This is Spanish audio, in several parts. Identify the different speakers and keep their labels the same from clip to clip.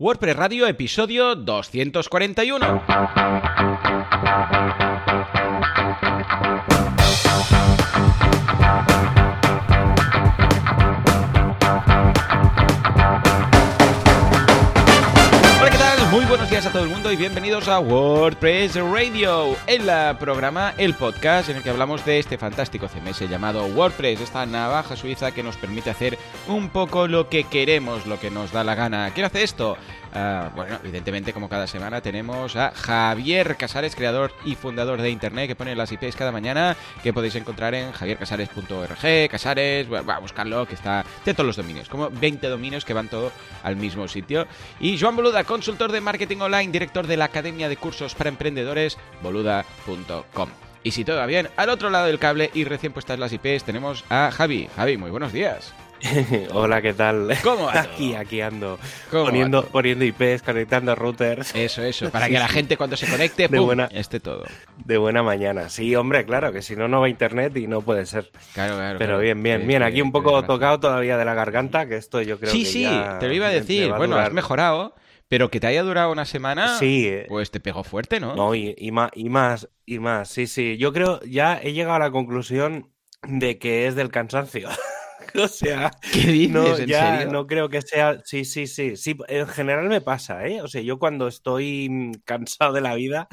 Speaker 1: WordPress Radio, episodio 241. Buenos días a todo el mundo y bienvenidos a WordPress Radio, el programa, el podcast en el que hablamos de este fantástico CMS llamado WordPress, esta navaja suiza que nos permite hacer un poco lo que queremos, lo que nos da la gana. ¿Quién hace esto? Ah, bueno, evidentemente, como cada semana, tenemos a Javier Casares, creador y fundador de Internet, que pone las IPs cada mañana, que podéis encontrar en javiercasares.org, Casares, va a buscarlo, que está de todos los dominios, como 20 dominios que van todo al mismo sitio. Y Joan Boluda, consultor de marketing online, director de la Academia de Cursos para Emprendedores, boluda.com. Y si todo va bien, al otro lado del cable y recién puestas las IPs, tenemos a Javi. Javi, muy buenos días.
Speaker 2: Hola, ¿qué tal?
Speaker 1: ¿Cómo
Speaker 2: Aquí, aquí ando. Poniendo, poniendo IPs, conectando routers.
Speaker 1: Eso, eso. Para que la gente cuando se conecte,
Speaker 2: de
Speaker 1: ¡pum!
Speaker 2: buena,
Speaker 1: esté todo.
Speaker 2: De buena mañana. Sí, hombre, claro, que si no, no va internet y no puede ser.
Speaker 1: Claro, claro.
Speaker 2: Pero
Speaker 1: claro.
Speaker 2: bien, bien, bien. Aquí un poco tocado todavía de la garganta, que esto yo creo
Speaker 1: Sí,
Speaker 2: que
Speaker 1: sí,
Speaker 2: ya
Speaker 1: te lo iba a decir.
Speaker 2: a
Speaker 1: Bueno,
Speaker 2: durar.
Speaker 1: has mejorado, pero que te haya durado una semana,
Speaker 2: Sí, eh,
Speaker 1: pues te pegó fuerte, ¿no?
Speaker 2: no, y, y más, y más, y más. Sí, sí. Yo creo, ya he llegado a la conclusión de que es del cansancio. o sea,
Speaker 1: ¿Qué dices?
Speaker 2: No,
Speaker 1: ¿En
Speaker 2: ya
Speaker 1: serio?
Speaker 2: no creo que sea. Sí, sí, sí. Sí, en general me pasa, ¿eh? O sea, yo cuando estoy mm, cansado de la vida,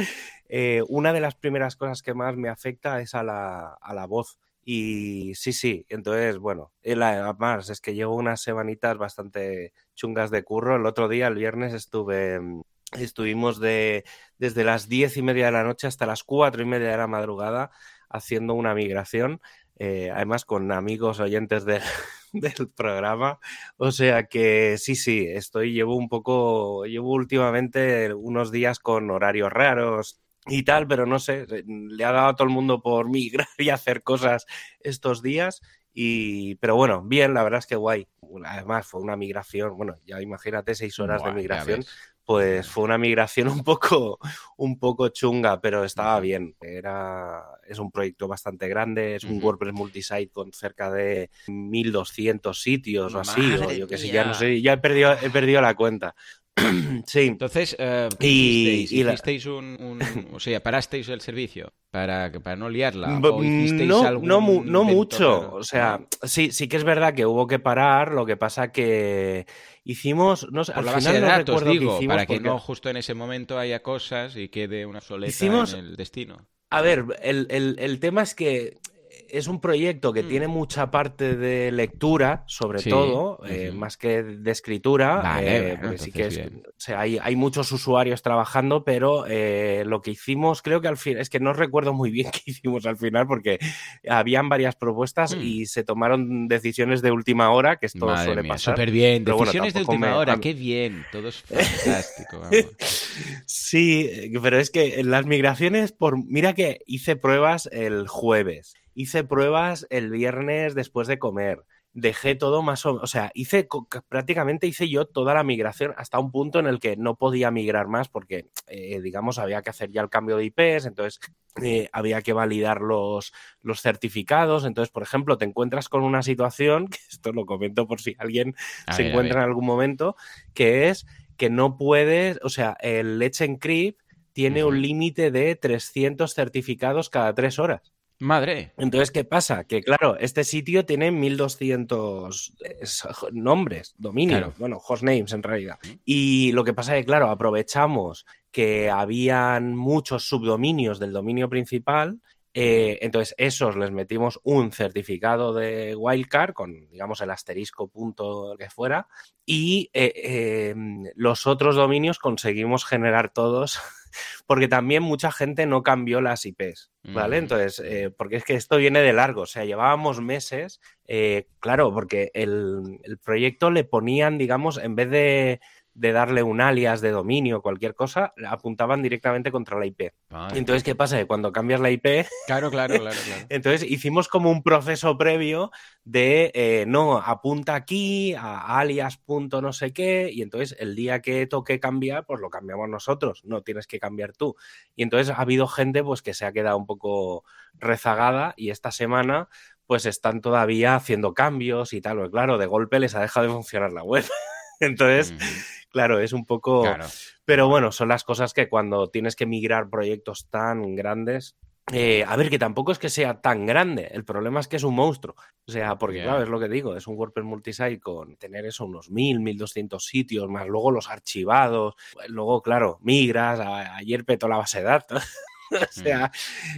Speaker 2: eh, una de las primeras cosas que más me afecta es a la, a la voz. Y sí, sí. Entonces, bueno, además es que llevo unas semanitas bastante chungas de curro. El otro día, el viernes, estuve. mm, Estuvimos de, desde las diez y media de la noche hasta las cuatro y media de la madrugada haciendo una migración eh, además con amigos oyentes de- del programa. O sea que sí, sí, estoy, llevo un poco, llevo últimamente unos días con horarios raros y tal, pero no sé, le ha dado a todo el mundo por migrar y hacer cosas estos días. Y, pero bueno, bien, la verdad es que guay. Además, fue una migración, bueno, ya imagínate seis horas
Speaker 1: Buah,
Speaker 2: de migración. Pues fue una migración un poco, un poco chunga, pero estaba bien. Era, es un proyecto bastante grande, es un. WordPress multisite con cerca de 1200 sitios o así, o yo que sé, ya no sé, ya he perdido, he perdido la cuenta. sí,
Speaker 1: Entonces, eh, ¿qué
Speaker 2: Y-
Speaker 1: hicisteis?
Speaker 2: y la-
Speaker 1: ¿Hicisteis un, un- O sea, parasteis el servicio para, para no liarla?
Speaker 2: B-
Speaker 1: ¿O hicisteis
Speaker 2: no,
Speaker 1: algún
Speaker 2: no, mucho. O sea, sí, sí que es verdad que hubo que parar. Lo que pasa que hicimos, no sé,
Speaker 1: Por
Speaker 2: al
Speaker 1: la base
Speaker 2: final
Speaker 1: de
Speaker 2: no
Speaker 1: datos,
Speaker 2: recuerdo
Speaker 1: digo,
Speaker 2: hicimos
Speaker 1: para que
Speaker 2: porque-
Speaker 1: no justo en ese momento haya cosas y quede una soleta
Speaker 2: Hicimos-
Speaker 1: en el destino.
Speaker 2: A ver, el, el- el tema es que es un proyecto que
Speaker 1: Mm.
Speaker 2: tiene mucha parte de lectura, sobre
Speaker 1: Sí,
Speaker 2: todo, eh, más que de escritura.
Speaker 1: Vale,
Speaker 2: eh,
Speaker 1: bueno,
Speaker 2: sí que es, o sea, hay, hay muchos usuarios trabajando, pero eh, lo que hicimos, creo que al final, es que no recuerdo muy bien qué hicimos al final, porque habían varias propuestas
Speaker 1: Mm.
Speaker 2: y se tomaron decisiones de última hora, que esto
Speaker 1: Madre
Speaker 2: suele
Speaker 1: mía,
Speaker 2: pasar.
Speaker 1: súper bien.
Speaker 2: pero bueno,
Speaker 1: Decisiones de
Speaker 2: tampoco
Speaker 1: última
Speaker 2: me-
Speaker 1: hora, qué bien. Todo es fantástico. vamos.
Speaker 2: Sí, pero es que las migraciones, por mira que hice pruebas el jueves, hice pruebas el viernes después de comer, dejé todo más o o sea, hice prácticamente hice yo toda la migración hasta un punto en el que no podía migrar más porque, eh, digamos, había que hacer ya el cambio de IPs, entonces eh, había que validar los, los certificados. Entonces, por ejemplo, te encuentras con una situación, que esto lo comento por si alguien
Speaker 1: A
Speaker 2: se
Speaker 1: ver,
Speaker 2: encuentra en algún momento, que es que no puedes, o sea, el Let's Encrypt tiene un límite de 300 certificados cada tres horas.
Speaker 1: Madre.
Speaker 2: Entonces, ¿qué pasa? Que claro, este sitio tiene 1200 es, nombres, dominios,
Speaker 1: Claro.
Speaker 2: bueno, hostnames en realidad. Y lo que pasa es que, claro, aprovechamos que habían muchos subdominios del dominio principal. eh, entonces, esos les metimos un certificado de wildcard con, digamos, el asterisco punto que fuera. Y eh, eh, los otros dominios conseguimos generar todos, porque también mucha gente no cambió las IPs, ¿vale?
Speaker 1: Mm.
Speaker 2: Entonces, eh, porque es que esto viene de largo, o sea, llevábamos meses, eh, claro, porque el, el proyecto le ponían, digamos, en vez de, de darle un alias de dominio o cualquier cosa, apuntaban directamente contra la IP. Entonces, ¿qué pasa? Que cuando cambias la IP,
Speaker 1: Claro, claro, claro, claro.
Speaker 2: entonces hicimos como un proceso previo de, eh, no, apunta aquí a alias punto no sé qué, y entonces el día que toque cambiar, pues lo cambiamos nosotros, no tienes que cambiar tú. Y entonces ha habido gente pues que se ha quedado un poco rezagada y esta semana pues están todavía haciendo cambios y tal, porque claro, de golpe les ha dejado de funcionar la web. Entonces, claro, es un poco... Pero bueno, son las cosas que cuando tienes que migrar proyectos tan grandes, eh, a ver, que tampoco es que sea tan grande, el problema es que es un monstruo. O sea, porque claro, es lo que digo, es un WordPress multisite con tener eso, unos 1000, 1200 sitios, más luego los archivados, luego, claro, migras, ayer petó la base de datos. o sea,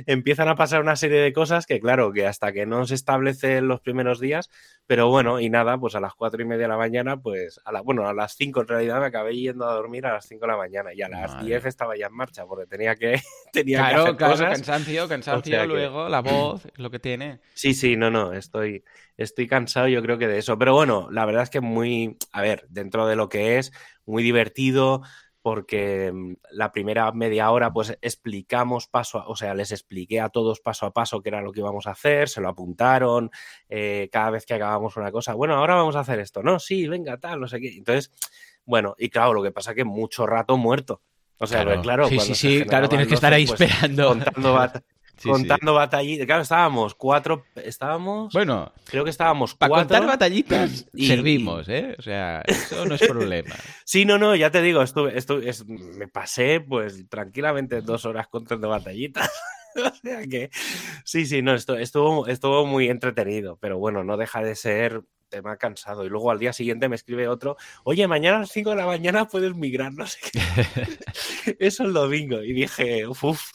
Speaker 2: empiezan a pasar una serie de cosas que, claro, que hasta que no se establece en los primeros días, pero bueno, y nada, pues a las cuatro y media de la mañana, pues, a la, bueno, a las cinco en realidad me acabé yendo a dormir a las cinco de la mañana y a las diez estaba ya en marcha porque tenía que, tenía
Speaker 1: claro,
Speaker 2: que hacer
Speaker 1: claro,
Speaker 2: cosas.
Speaker 1: cansancio, cansancio, luego la voz, lo que tiene.
Speaker 2: Sí, sí, no, no, estoy, estoy cansado yo creo que de eso, pero bueno, la verdad es que muy, a ver, dentro de lo que es, muy divertido, porque mm, la primera media hora pues explicamos paso, a, o sea, les expliqué a todos paso a paso qué era lo que íbamos a hacer, se lo apuntaron, eh, cada vez que acabamos una cosa, bueno, ahora vamos a hacer esto, no, sí, venga, tal, no sé qué. Entonces, bueno, y claro, lo que pasa es que mucho rato muerto. O sea,
Speaker 1: claro,
Speaker 2: claro
Speaker 1: sí, sí, sí, claro, tienes que estar ahí
Speaker 2: pues,
Speaker 1: esperando.
Speaker 2: Contando, contando batallitas. Claro, estábamos cuatro. Estábamos.
Speaker 1: Bueno,
Speaker 2: creo que estábamos
Speaker 1: para
Speaker 2: cuatro.
Speaker 1: contar batallitas y... servimos, ¿eh? O sea, eso no es problema.
Speaker 2: sí, no, no, ya te digo, estuve, estuve, es, me pasé pues tranquilamente dos horas contando batallitas. o sea que. Sí, sí, no, estuvo, estuvo, estuvo muy entretenido, pero bueno, no deja de ser tema cansado. Y luego al día siguiente me escribe otro, oye, mañana a las 5 de la mañana puedes migrar, no sé qué. Eso el domingo. Y dije, uff,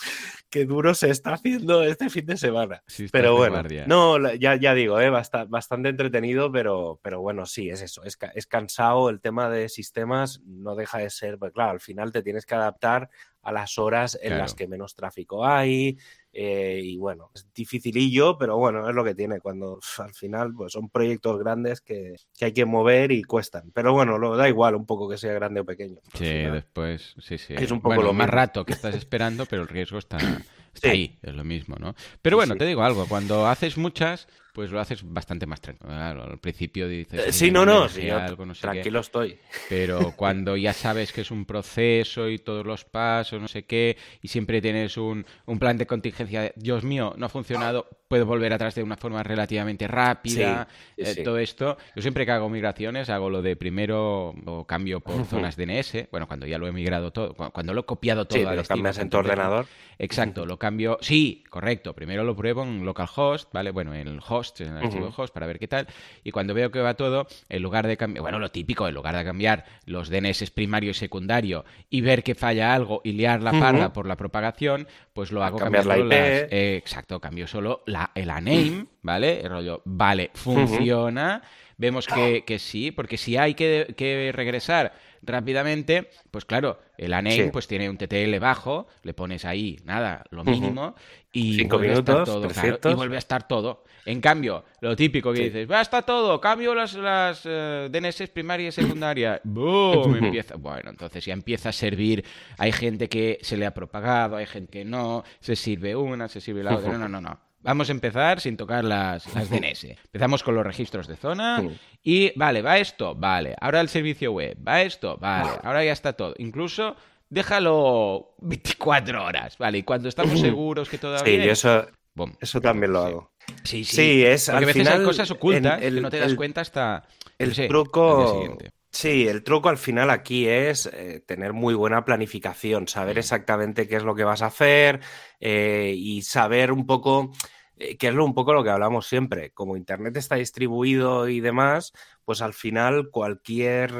Speaker 2: qué duro se está haciendo este fin de semana.
Speaker 1: Sí,
Speaker 2: pero bueno, no, ya, ya digo, eh, bastante, bastante entretenido, pero, pero bueno, sí, es eso, es, es cansado. El tema de sistemas no deja de ser, pues claro, al final te tienes que adaptar a las horas en
Speaker 1: Claro.
Speaker 2: las que menos tráfico hay. Eh, y bueno, es dificilillo, pero bueno, es lo que tiene cuando al final pues son proyectos grandes que, que hay que mover y cuestan. Pero bueno, lo da igual un poco que sea grande o pequeño.
Speaker 1: Sí,
Speaker 2: final,
Speaker 1: después, sí, sí.
Speaker 2: Es un poco
Speaker 1: bueno,
Speaker 2: lo
Speaker 1: más
Speaker 2: mismo.
Speaker 1: rato que estás esperando, pero el riesgo está, está
Speaker 2: Sí.
Speaker 1: ahí, es lo mismo, ¿no? Pero bueno,
Speaker 2: sí.
Speaker 1: te digo algo, cuando haces muchas, pues lo haces bastante más tranquilo. Claro, al principio dices...
Speaker 2: Eh,
Speaker 1: "Oye,
Speaker 2: sí, no, no, sí,
Speaker 1: algo, no sé qué".
Speaker 2: tranquilo estoy.
Speaker 1: Pero cuando ya sabes que es un proceso y todos los pasos, no sé qué, y siempre tienes un, un plan de contingencia, de, Dios mío, no ha funcionado, puedo volver atrás de una forma relativamente rápida,
Speaker 2: Sí, sí,
Speaker 1: eh, todo esto. Yo siempre que hago migraciones hago lo de primero lo cambio por zonas DNS, bueno, cuando ya lo he migrado todo, cu- cuando lo he copiado todo
Speaker 2: Sí,
Speaker 1: al
Speaker 2: lo
Speaker 1: estilo
Speaker 2: cambias en tu ordenador.
Speaker 1: Exacto, lo cambio. Sí, correcto. Primero lo pruebo en localhost, ¿vale? Bueno, en el host, en el archivo host, para ver qué tal. Y cuando veo que va todo, en lugar de cambiar, bueno, lo típico, en lugar de cambiar los DNS primario y secundario y ver que falla algo y liar la parda por la propagación, pues lo hago
Speaker 2: Cambiar la IP.
Speaker 1: las- eh, exacto, cambio solo la, el name, ¿vale? El rollo, vale, funciona. Vemos que, que sí, porque si hay que, que regresar rápidamente, pues claro, el name
Speaker 2: Sí.
Speaker 1: pues tiene un TTL bajo, le pones ahí, nada, lo mínimo, y
Speaker 2: Cinco
Speaker 1: vuelve a estar todo, claro, y vuelve a estar todo. En cambio, lo típico que
Speaker 2: Sí.
Speaker 1: dices, va, está todo, cambio las, las eh, DNS primaria y secundaria, ¡boom! Empieza, bueno, entonces ya empieza a servir, hay gente que se le ha propagado, hay gente que no, se sirve una, se sirve la otra, no, no, no, no. Vamos a empezar sin tocar las, las DNS. Empezamos con los registros de zona
Speaker 2: Sí.
Speaker 1: y, vale, va esto, vale. Ahora el servicio web, va esto, vale. Ahora ya está todo. Incluso déjalo 24 horas, vale. Y cuando estamos seguros que todo va
Speaker 2: Sí, yo eso,
Speaker 1: bom.
Speaker 2: eso también lo
Speaker 1: Sí.
Speaker 2: hago.
Speaker 1: Sí, sí.
Speaker 2: Sí, es
Speaker 1: Porque
Speaker 2: al
Speaker 1: a veces
Speaker 2: final
Speaker 1: hay cosas ocultas
Speaker 2: el-
Speaker 1: que no te das
Speaker 2: el-
Speaker 1: cuenta hasta
Speaker 2: El
Speaker 1: yo sé,
Speaker 2: truco. Sí, el truco al final aquí es eh, tener muy buena planificación, saber exactamente qué es lo que vas a hacer eh, y saber un poco, eh, que es lo, un poco lo que hablamos siempre. Como Internet está distribuido y demás, pues al final cualquier...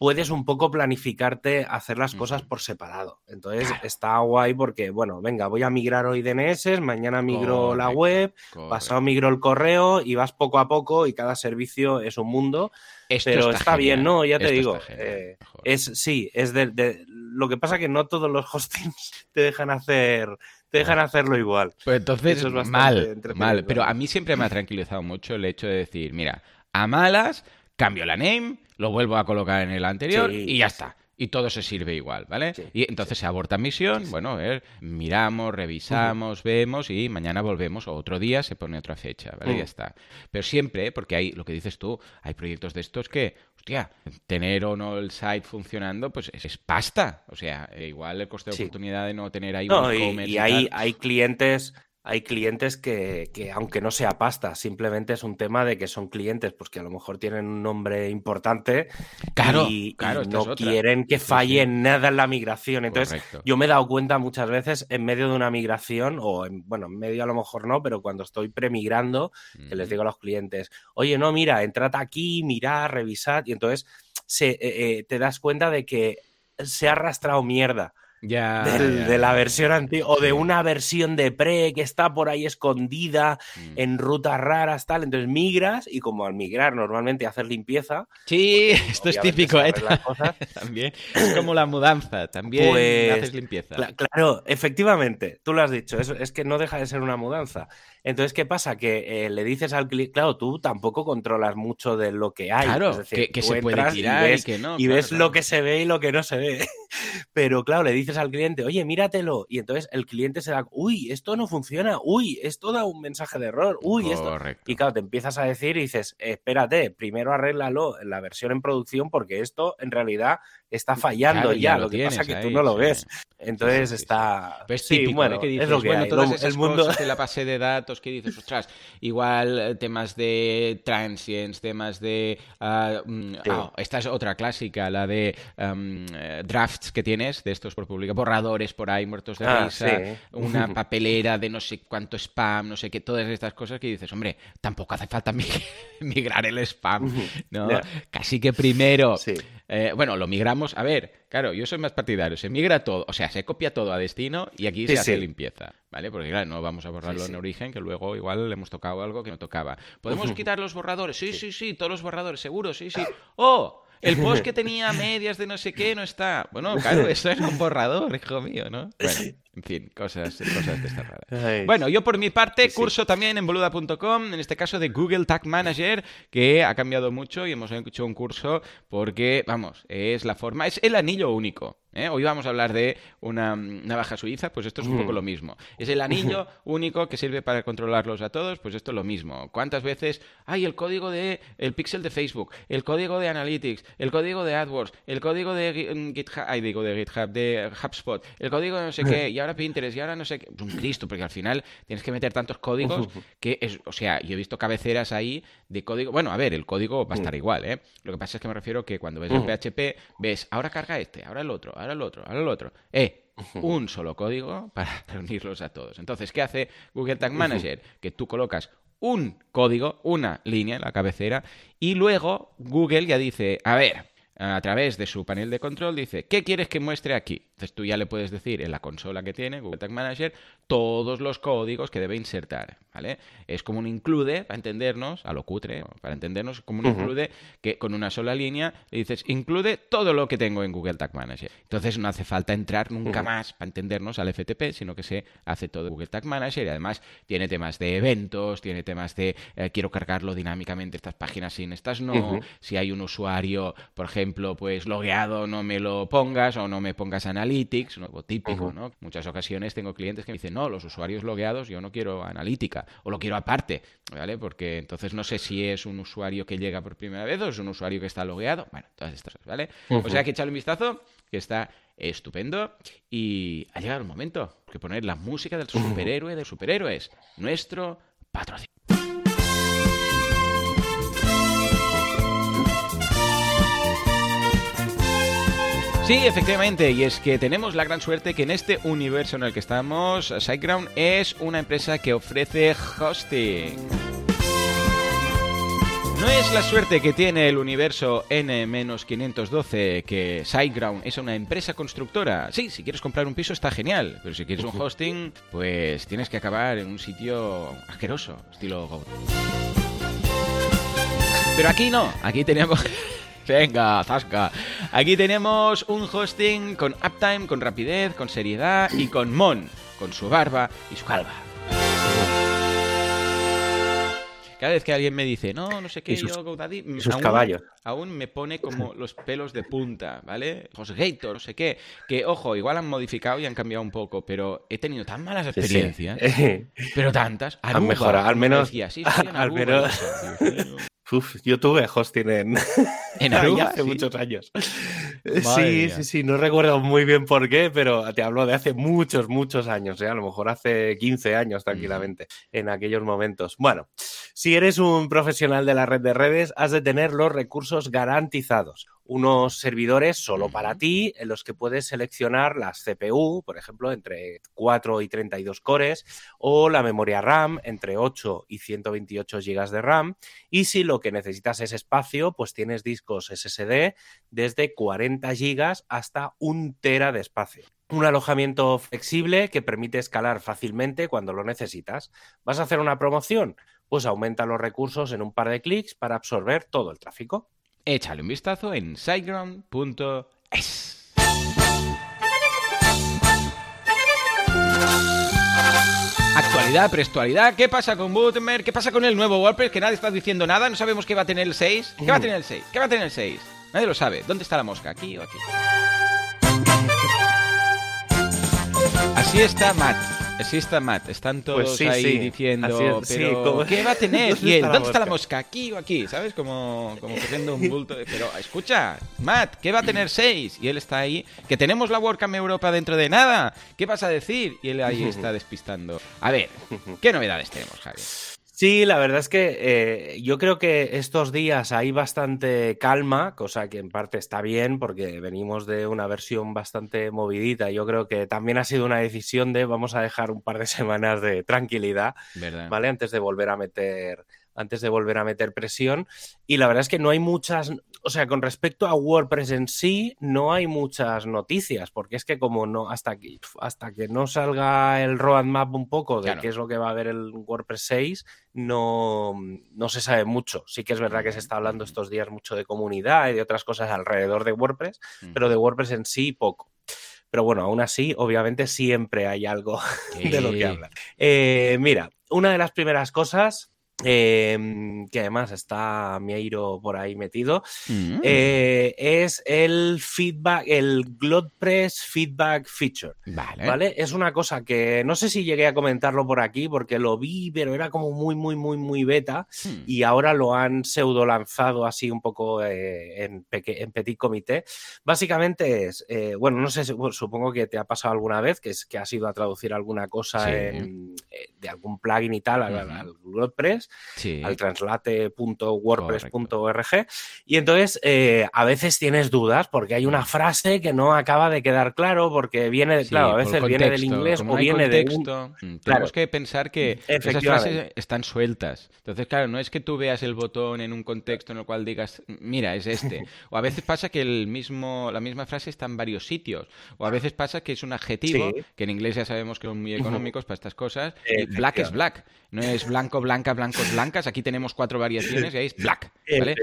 Speaker 2: Puedes un poco planificarte hacer las cosas por separado. Entonces
Speaker 1: Claro.
Speaker 2: está guay porque, bueno, venga, voy a migrar hoy DNS, mañana migro la web,
Speaker 1: correcto.
Speaker 2: pasado migro el correo y vas poco a poco y cada servicio es un mundo.
Speaker 1: Esto
Speaker 2: Pero está, bien. ¿no? Ya te
Speaker 1: Esto
Speaker 2: digo. eh, es sí, es de, de- lo que pasa que no todos los hostings te dejan hacer, te dejan hacerlo igual.
Speaker 1: Pues entonces,
Speaker 2: Eso es bastante
Speaker 1: mal, mal. Pero a mí siempre me ha tranquilizado mucho el hecho de decir, mira, a malas, cambio la name, lo vuelvo a colocar en el anterior
Speaker 2: Sí,
Speaker 1: y ya
Speaker 2: sí,
Speaker 1: está. Y todo se sirve igual, ¿vale?
Speaker 2: Sí,
Speaker 1: y entonces se aborta misión, bueno, ver, miramos, revisamos, vemos y mañana volvemos o otro día se pone otra fecha, ¿vale? Ya está. Pero siempre, porque hay, lo que dices tú, hay proyectos de estos que, hostia, tener o no el site funcionando, pues es, es pasta. O sea, eh, igual el coste de oportunidad de no tener ahí
Speaker 2: No,
Speaker 1: un
Speaker 2: y, y hay clientes, hay clientes que, que, aunque no sea pasta, simplemente es un tema de que son clientes, pues que a lo mejor tienen un nombre importante
Speaker 1: claro,
Speaker 2: y,
Speaker 1: claro,
Speaker 2: y no quieren que falle sí, sí. nada en la migración. Entonces, Correcto. yo me he dado cuenta muchas veces en medio de una migración, o en, bueno, en medio a lo mejor no, pero cuando estoy premigrando, mm. que les digo a los clientes, oye, no, mira, entrad aquí, mirad, revisad, y entonces se, eh, eh, te das cuenta de que se ha arrastrado mierda
Speaker 1: ya,
Speaker 2: del,
Speaker 1: ya,
Speaker 2: de la versión antigua o de una versión de pre que está por ahí escondida mm. en rutas raras, tal. Entonces migras y como al migrar normalmente hacer limpieza.
Speaker 1: Sí, pues, esto es típico, ¿eh? también. Es como la mudanza, también pues, haces limpieza.
Speaker 2: Cl claro, efectivamente, tú lo has dicho, es, es, que no deja de ser una mudanza. Entonces, ¿qué pasa? Que eh, le dices al cliente, claro, tú tampoco controlas mucho de lo que hay.
Speaker 1: Claro,
Speaker 2: es decir,
Speaker 1: que, que se puede tirar y, ves, y que no.
Speaker 2: Y
Speaker 1: claro,
Speaker 2: ves
Speaker 1: claro.
Speaker 2: lo que se ve y lo que no se ve. Pero claro, le dices al cliente, oye, míratelo. Y entonces el cliente se da, uy, esto no funciona, uy, esto da un mensaje de error, uy,
Speaker 1: Correcto.
Speaker 2: esto. Y claro, te empiezas a decir y dices, espérate, primero arréglalo en la versión en producción porque esto en realidad está fallando
Speaker 1: claro,
Speaker 2: ya.
Speaker 1: ya
Speaker 2: lo,
Speaker 1: lo
Speaker 2: que pasa es que
Speaker 1: ahí,
Speaker 2: tú no lo
Speaker 1: sí.
Speaker 2: ves. Entonces
Speaker 1: sí, sí,
Speaker 2: está.
Speaker 1: Pues típico,
Speaker 2: bueno,
Speaker 1: ¿eh? que dices,
Speaker 2: es lo que
Speaker 1: bueno,
Speaker 2: hay.
Speaker 1: todas
Speaker 2: Lo,
Speaker 1: esas
Speaker 2: el mundo...
Speaker 1: cosas de la base de datos que dices, ostras, igual eh, temas de transients, temas de. Uh, oh, esta es otra clásica, la de um, drafts que tienes de estos por público, borradores por ahí, muertos de
Speaker 2: ah,
Speaker 1: risa, una papelera de no sé cuánto spam, no sé qué, todas estas cosas que dices, hombre, tampoco hace falta migrar el spam, ¿no? Yeah. Casi que primero. Eh, bueno, lo migramos. A ver, claro, yo soy más partidario. Se migra todo, o sea, se copia todo a destino y aquí
Speaker 2: sí,
Speaker 1: se hace
Speaker 2: sí.
Speaker 1: limpieza, ¿vale? Porque claro, no vamos a borrarlo
Speaker 2: sí,
Speaker 1: en origen, que luego igual le hemos tocado algo que no tocaba. ¿Podemos quitar los borradores? Sí, sí, sí, todos los borradores, seguro, sí, sí. ¡Oh! El post que tenía medias de no sé qué no está. Bueno, claro, eso es un borrador, hijo mío, ¿no? Bueno, en fin, cosas, cosas de estas raras.
Speaker 2: Ay.
Speaker 1: Bueno, yo por mi parte
Speaker 2: Sí, sí.
Speaker 1: curso también en boluda.com, en este caso de Google Tag Manager, que ha cambiado mucho y hemos hecho un curso porque, vamos, es la forma, es el anillo único. ¿eh? Hoy vamos a hablar de una navaja suiza, pues esto es un poco lo mismo. Es el anillo único que sirve para controlarlos a todos, pues esto es lo mismo. ¿Cuántas veces hay el código de el pixel de Facebook, el código de Analytics, el código de AdWords, el código de GitHub, ay, digo de GitHub, de HubSpot, el código de no sé qué, ahora Pinterest, y ahora no sé qué. Un Cristo, porque al final tienes que meter tantos códigos que es, o sea, yo he visto cabeceras ahí de código. Bueno, a ver, el código va a estar igual, ¿eh? Lo que pasa es que me refiero que cuando ves el PHP, ves, ahora carga este, ahora el otro, ahora el otro, ahora el otro. Eh, un solo código para reunirlos a todos. Entonces, ¿qué hace Google Tag Manager? Que tú colocas un código, una línea en la cabecera, y luego Google ya dice, a ver, a través de su panel de control dice, ¿qué quieres que muestre aquí? Entonces tú ya le puedes decir en la consola que tiene Google Tag Manager todos los códigos que debe insertar, ¿vale? Es como un include, para entendernos, a lo cutre, para entendernos, como un uh -huh. include que con una sola línea le dices, include todo lo que tengo en Google Tag Manager. Entonces no hace falta entrar nunca uh -huh. más para entendernos al FTP, sino que se hace todo en Google Tag Manager y además tiene temas de eventos, tiene temas de eh, quiero cargarlo dinámicamente estas páginas sin estas no, uh -huh. si hay un usuario, por ejemplo, pues logueado, no me lo pongas o no me pongas Analytics, algo típico, uh -huh. ¿no? Muchas ocasiones tengo clientes que me dicen, no, los usuarios logueados yo no quiero analítica o lo quiero aparte, ¿vale? Porque entonces no sé si es un usuario que llega por primera vez o es un usuario que está logueado, bueno, todas estas cosas, ¿vale? Uh -huh. O sea que echarle un vistazo, que está estupendo y ha llegado el momento de poner la música del superhéroe de superhéroes, nuestro patrocinio. Sí, efectivamente, y es que tenemos la gran suerte que en este universo en el que estamos, SiteGround es una empresa que ofrece hosting. No es la suerte que tiene el universo N-512 que SiteGround es una empresa constructora. Sí, si quieres comprar un piso está genial, pero si quieres un hosting, pues tienes que acabar en un sitio asqueroso, estilo Go. Pero aquí no, aquí teníamos... Venga, zasca. Aquí tenemos un hosting con uptime, con rapidez, con seriedad y con Mon, con su barba y su calva. Cada vez que alguien me dice, no, no sé qué,
Speaker 2: sus,
Speaker 1: yo
Speaker 2: sus
Speaker 1: aún,
Speaker 2: caballos.
Speaker 1: aún me pone como los pelos de punta, ¿vale? HostGator, no sé qué. Que, ojo, igual han modificado y han cambiado un poco, pero he tenido tan malas experiencias, sí, sí. pero tantas.
Speaker 2: Aruba, han mejorado, al menos.
Speaker 1: Decía, sí,
Speaker 2: sí, al menos. Uf, yo tuve hosting en,
Speaker 1: ¿En Aruba?
Speaker 2: hace
Speaker 1: ¿Sí?
Speaker 2: muchos años. Sí, sí, sí, no recuerdo muy bien por qué, pero te hablo de hace muchos, muchos años, ¿eh? a lo mejor hace 15 años tranquilamente, en aquellos momentos. Bueno, si eres un profesional de la red de redes, has de tener los recursos garantizados unos servidores solo para ti, en los que puedes seleccionar las CPU, por ejemplo, entre 4 y 32 cores, o la memoria RAM entre 8 y 128 GB de RAM. Y si lo que necesitas es espacio, pues tienes discos SSD desde 40 GB hasta 1 tera de espacio. Un alojamiento flexible que permite escalar fácilmente cuando lo necesitas. ¿Vas a hacer una promoción? Pues aumenta los recursos en un par de clics para absorber todo el tráfico.
Speaker 1: Échale un vistazo en siteground.es. Actualidad, prestualidad, ¿qué pasa con Gutenberg? ¿Qué pasa con el nuevo WordPress? Que nadie está diciendo nada, no sabemos qué va a tener el 6. ¿Qué va a tener el 6? ¿Qué va a tener el 6? Nadie lo sabe. ¿Dónde está la mosca? ¿Aquí o aquí? Así está Matt. Sí está Matt, están pues todos ahí diciendo, pero ¿qué va a tener? ¿Y él? ¿Dónde está la mosca? ¿Aquí o aquí? ¿Sabes? Como, como cogiendo un bulto de... Pero escucha, Matt, ¿qué va a tener 6? Y él está ahí, que tenemos la WordCamp Europa dentro de nada. ¿Qué vas a decir? Y él ahí está despistando. A ver, ¿qué novedades tenemos, Javier?
Speaker 2: Sí, la verdad es que eh, yo creo que estos días hay bastante calma, cosa que en parte está bien porque venimos de una versión bastante movidita. Yo creo que también ha sido una decisión de vamos a dejar un par de semanas de tranquilidad, ¿vale? Antes de volver a meter antes de volver a meter presión. Y la verdad es que no hay muchas, o sea, con respecto a WordPress en sí, no hay muchas noticias, porque es que como no, hasta que, hasta que no salga el roadmap un poco de qué es lo que va a haber el WordPress 6, no, no se sabe mucho. Sí que es verdad que se está hablando estos días mucho de comunidad y de otras cosas alrededor de WordPress, pero de WordPress en sí poco. Pero bueno, aún así, obviamente siempre hay algo de lo que hablar. Eh, mira, una de las primeras cosas Em, que además está Mieiro por ahí metido, mm. eh, es el feedback, el GlodePress Feedback Feature. Vale. Es una cosa que no sé si llegué a comentarlo por aquí porque lo vi, pero era como muy, muy, muy, muy beta hmm. y ahora lo han pseudo lanzado así un poco eh, en, en, petit comité. Básicamente es, eh, bueno, no sé, supongo que te ha pasado alguna vez que, es, que has ido a traducir alguna cosa de algún plugin y tal al, al GlodePress al translate.wordpress.org. Y entonces eh, a veces tienes dudas porque hay una frase que no acaba de quedar claro porque viene, de, claro, a veces viene del inglés o viene de.
Speaker 1: Mm, tenemos que pensar que esas frases están sueltas. Entonces, claro, no es que tú veas el botón en un contexto en el cual digas, mira, es este. O a veces pasa que el mismo, la misma frase está en varios sitios. O a veces pasa que es un adjetivo, que en inglés ya sabemos que son muy económicos para estas cosas. black es black. No es blanco, blanca, blancos, blancas. Aquí tenemos cuatro variaciones y ahí es black. ¿vale?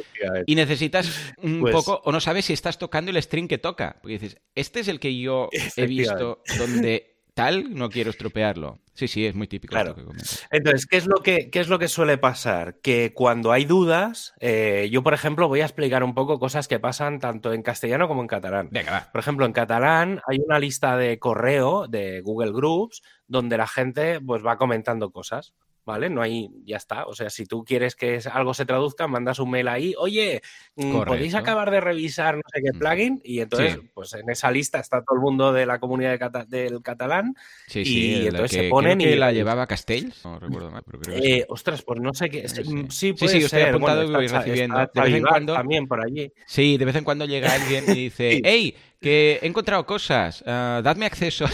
Speaker 1: Y necesitas un pues poco, o no sabes si estás tocando el string que toca. Porque dices, este es el que yo he visto donde tal, no quiero estropearlo. Sí, sí, es muy típico.
Speaker 2: Claro. Entonces, ¿qué es, lo que, ¿qué es lo que suele pasar? Que cuando hay dudas, eh, yo, por ejemplo, voy a explicar un poco cosas que pasan tanto en castellano como en catalán.
Speaker 1: Venga,
Speaker 2: Por ejemplo, en catalán hay una lista de correo de Google Groups donde la gente pues, va comentando cosas. ¿Vale? No hay, ya está. O sea, si tú quieres que algo se traduzca, mandas un mail ahí, oye, mm, ¿podéis acabar de revisar no sé qué plugin? Y entonces, pues en esa lista está todo el mundo de la comunidad del catalán.
Speaker 1: Sí, sí, y entonces se ponen y la llevaba Castells, no recuerdo mal, pero creo
Speaker 2: que eh, Ostras, pues no sé qué. Sí,
Speaker 1: sí, puede sí, estoy apuntado y voy recibiendo.
Speaker 2: de vez en cuando. También por allí.
Speaker 1: Sí, de vez en cuando llega alguien y dice, hey, que he encontrado cosas, uh, dadme acceso.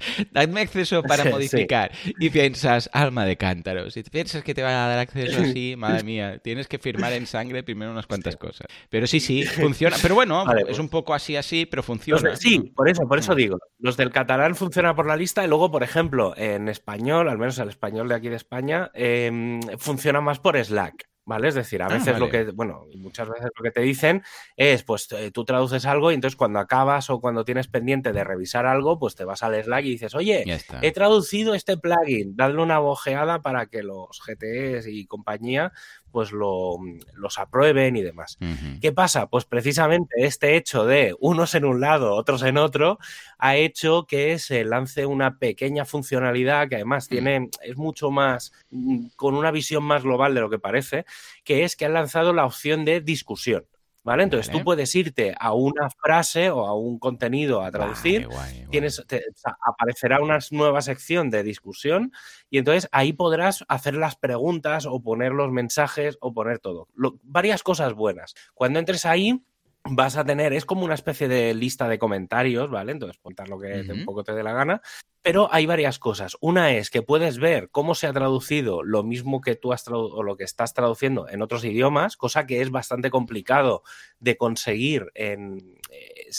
Speaker 1: Dadme acceso para modificar. Y piensas, alma de cántaro. Si piensas que te van a dar acceso así, madre mía, tienes que firmar en sangre primero unas cuantas cosas. Pero sí, sí, funciona. Pero bueno, es pues un poco así, así, pero funciona.
Speaker 2: sí, por eso, por eso mm. digo. Los del catalán funcionan por la lista y luego, por ejemplo, en español, al menos el español de aquí de España, em, funciona más por Slack. ¿Vale? Es decir, a ah, veces lo que, bueno, muchas veces lo que te dicen es, pues eh, tú traduces algo y entonces cuando acabas o cuando tienes pendiente de revisar algo, pues te vas al Slack y dices, oye, he traducido este plugin, dadle una bojeada para que los GTEs y compañía pues lo, los aprueben y demás. ¿Qué pasa? Pues precisamente este hecho de unos en un lado, otros en otro, ha hecho que se lance una pequeña funcionalidad que además mm. tiene, es mucho más, mm, con una visión más global de lo que parece, que es que han lanzado la opción de discusión. ¿Vale? Entonces tú puedes irte a una frase o a un contenido a traducir, Tienes, aparecerá una nueva sección de discusión y entonces ahí podrás hacer las preguntas o poner los mensajes o poner todo. varias cosas buenas. Cuando entres ahí, vas a tener, es como una especie de lista de comentarios, ¿vale? Entonces, contar lo que un poco te dé la gana. Pero hay varias cosas. Una es que puedes ver cómo se ha traducido lo mismo que tú has o lo que estás traduciendo en otros idiomas, cosa que es bastante complicado de conseguir en, eh,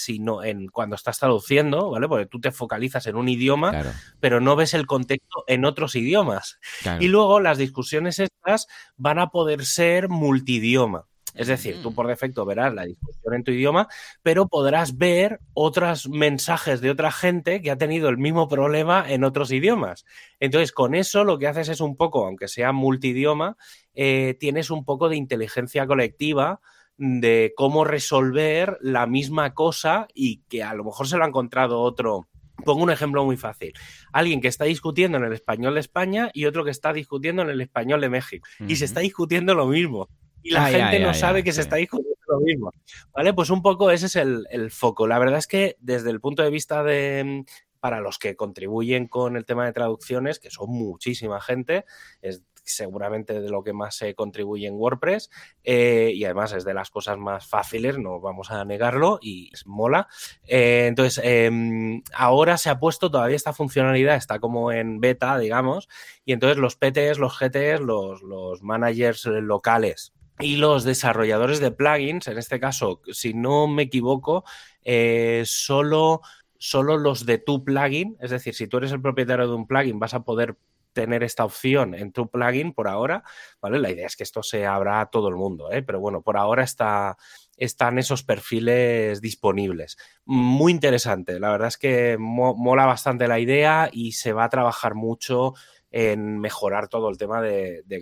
Speaker 2: en cuando estás traduciendo, ¿vale? Porque tú te focalizas en un idioma, pero no ves el contexto en otros idiomas. Y luego las discusiones estas van a poder ser multidioma. Es decir, tú mm. por defecto verás la discusión en tu idioma, pero podrás ver otros mensajes de otra gente que ha tenido el mismo problema en otros idiomas. Entonces, con eso lo que haces es un poco, aunque sea multidioma, eh, tienes un poco de inteligencia colectiva de cómo resolver la misma cosa y que a lo mejor se lo ha encontrado otro. Pongo un ejemplo muy fácil. Alguien que está discutiendo en el español de España y otro que está discutiendo en el español de México. Y se está discutiendo lo mismo y la gente no sabe que se está discutiendo lo mismo. ¿Vale? Pues un poco ese es el, foco. La verdad es que desde el punto de vista de para los que contribuyen con el tema de traducciones, que son muchísima gente, es seguramente de lo que más se contribuye en WordPress eh, y además es de las cosas más fáciles, no vamos a negarlo y es mola. Eh, entonces, em, ahora se ha puesto todavía esta funcionalidad, está como en beta, digamos, y entonces los PTs, los GTs, los, los managers locales y los desarrolladores de plugins, en este caso, si no me equivoco, eh, solo, solo los de tu plugin, es decir, si tú eres el propietario de un plugin, vas a poder tener esta opción en tu plugin por ahora, ¿vale? La idea es que esto se abra a todo el mundo, ¿eh? pero bueno, por ahora está, están esos perfiles disponibles. Muy interesante, la verdad es que mola bastante la idea y se va a trabajar mucho en mejorar todo el tema de, de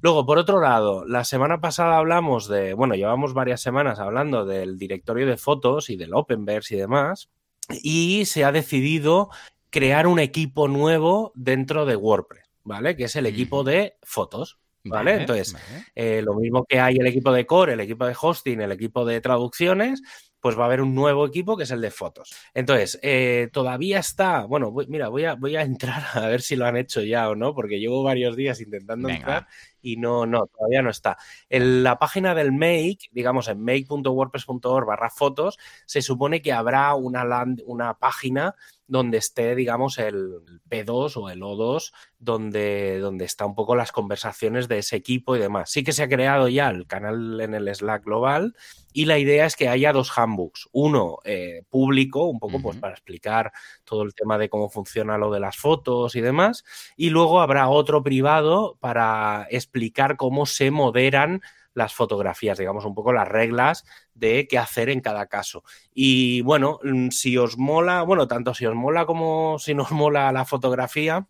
Speaker 2: Luego, por otro lado, la semana pasada hablamos de, bueno, llevamos varias semanas hablando del directorio de fotos y del Openverse y demás, y se ha decidido crear un equipo nuevo dentro de WordPress, ¿vale? Que es el equipo de fotos. ¿Vale? Entonces, eh, lo mismo que hay el equipo de core, el equipo de hosting, el equipo de traducciones, pues va a haber un nuevo equipo que es el de fotos. Entonces, eh, todavía está, bueno, mira, voy a, voy a entrar a ver si lo han hecho ya o no, porque llevo varios días intentando entrar y no, no, todavía no está. En la página del Make, digamos en make.wordpress.org barra fotos, se supone que habrá una, una página donde esté, digamos, el P2 o el O2, donde, donde está un poco las conversaciones de ese equipo y demás. Sí que se ha creado ya el canal en el Slack global y la idea es que haya dos handbooks. Uno eh, público, un poco pues para explicar todo el tema de cómo funciona lo de las fotos y demás. Y luego habrá otro privado para explicar cómo se moderan las fotografías, digamos, un poco las reglas de qué hacer en cada caso. Y bueno, mm, si os mola, bueno, tanto si os mola como si nos mola la fotografía,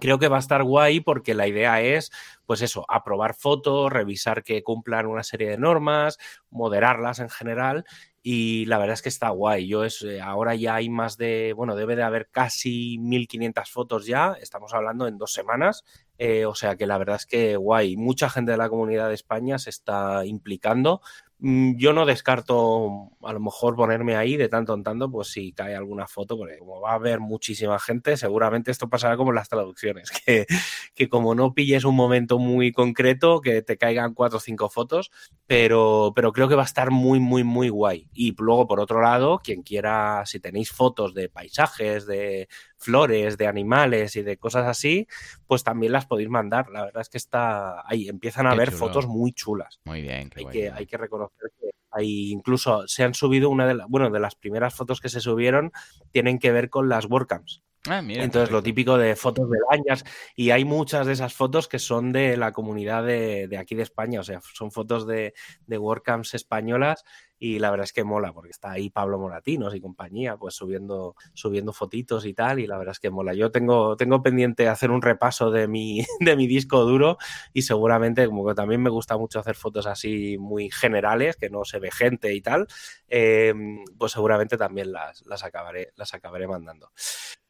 Speaker 2: creo que va a estar guay porque la idea es, pues eso, aprobar fotos, revisar que cumplan una serie de normas, moderarlas en general. Y la verdad es que está guay. Yo es, eh, ahora ya hay más de, bueno, debe de haber casi 1500 fotos ya. Estamos hablando en dos semanas. Eh, o sea que la verdad es que guay. Mucha gente de la comunidad de España se está implicando yo no descarto a lo mejor ponerme ahí de tanto en tanto, pues si cae alguna foto, porque como va a haber muchísima gente, seguramente esto pasará como en las traducciones, que, que como no pilles un momento muy concreto, que te caigan cuatro o cinco fotos, pero, pero creo que va a estar muy, muy, muy guay. Y luego, por otro lado, quien quiera, si tenéis fotos de paisajes, de flores, de animales y de cosas así, pues también las podéis mandar. La verdad es que está ahí, empiezan a haber fotos muy chulas.
Speaker 1: Muy bien.
Speaker 2: hay, que, hay que reconocer que hay incluso se han subido una de las, bueno, de las primeras fotos que se subieron tienen que ver con las WordCamps. Ah, Entonces, lo típico de fotos de bañas, y hay muchas de esas fotos que son de la comunidad de, de aquí de España, o sea, son fotos de, de WordCamps españolas y la verdad es que mola, porque está ahí Pablo Moratinos y compañía, pues subiendo, subiendo fotitos y tal, y la verdad es que mola. Yo tengo, tengo pendiente hacer un repaso de mi, de mi disco duro y seguramente, como que también me gusta mucho hacer fotos así muy generales, que no se ve gente y tal, em, pues seguramente también las, las, acabaré, las acabaré mandando.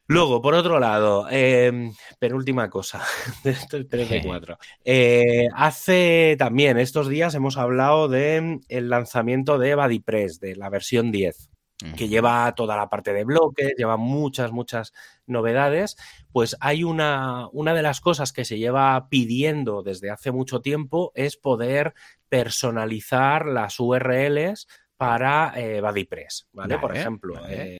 Speaker 2: Luego, por otro lado, em, penúltima cosa, de estos 3 de 4. Eh, hace también, estos días hemos hablado del el lanzamiento de BuddyPress, de la versión 10 que lleva toda la parte de bloques, lleva muchas, muchas novedades, pues hay una, una de las cosas que se lleva pidiendo desde hace mucho tiempo es poder personalizar las URLs para eh, BuddyPress, ¿vale? Por ejemplo, eh,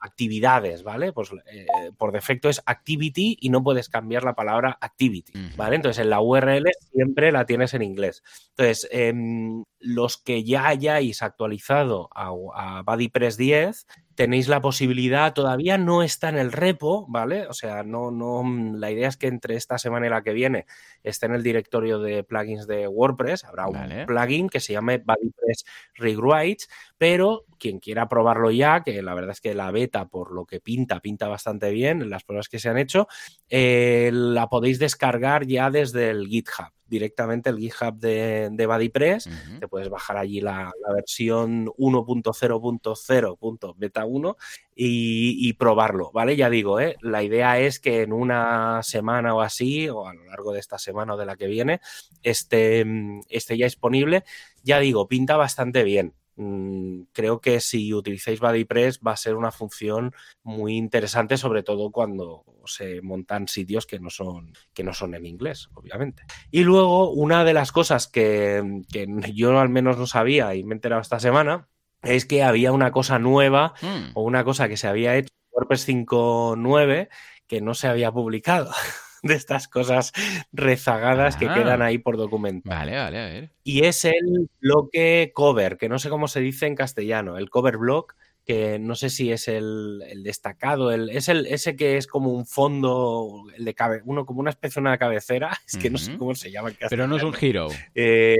Speaker 2: actividades, ¿vale? Pues eh, por defecto es activity y no puedes cambiar la palabra activity, ¿vale? Entonces en la URL siempre la tienes en inglés. Entonces, em, los que ya hayáis actualizado a, a BuddyPress 10, tenéis la posibilidad, todavía no está en el repo, ¿vale? O sea, no, no, la idea es que entre esta semana y la que viene esté en el directorio de plugins de WordPress, habrá un plugin que se llame BuddyPress Rewrites, pero quien quiera probarlo ya, que la verdad es que la beta, por lo que pinta, pinta bastante bien en las pruebas que se han hecho, eh, la podéis descargar ya desde el GitHub directamente el GitHub de, de BuddyPress, te puedes bajar allí la, versión 1.0.0.beta 1 y, probarlo, ¿vale? Ya digo, ¿eh? la idea es que en una semana o así, o a lo largo de esta semana o de la que viene, esté, esté ya disponible. Ya digo, pinta bastante bien. Mm, creo que si utilizáis BuddyPress va a ser una función muy interesante, sobre todo cuando se montan sitios que no son, que no son en inglés, obviamente. Y luego, una de las cosas que, yo al menos no sabía y me he enterado esta semana es que había una cosa nueva mm. o una cosa que se había hecho en WordPress 5.9 que no se había publicado. de estas cosas rezagadas que quedan ah. ahí por documento.
Speaker 1: Vale, vale, a ver.
Speaker 2: Y es el bloque cover, que no sé cómo se dice en castellano, el cover block, que no sé si es el, destacado, el, es el ese que es como un fondo, el de cabe, uno como una especie de una cabecera, es que no sé cómo se llama.
Speaker 1: Pero no es un giro.
Speaker 2: Eh,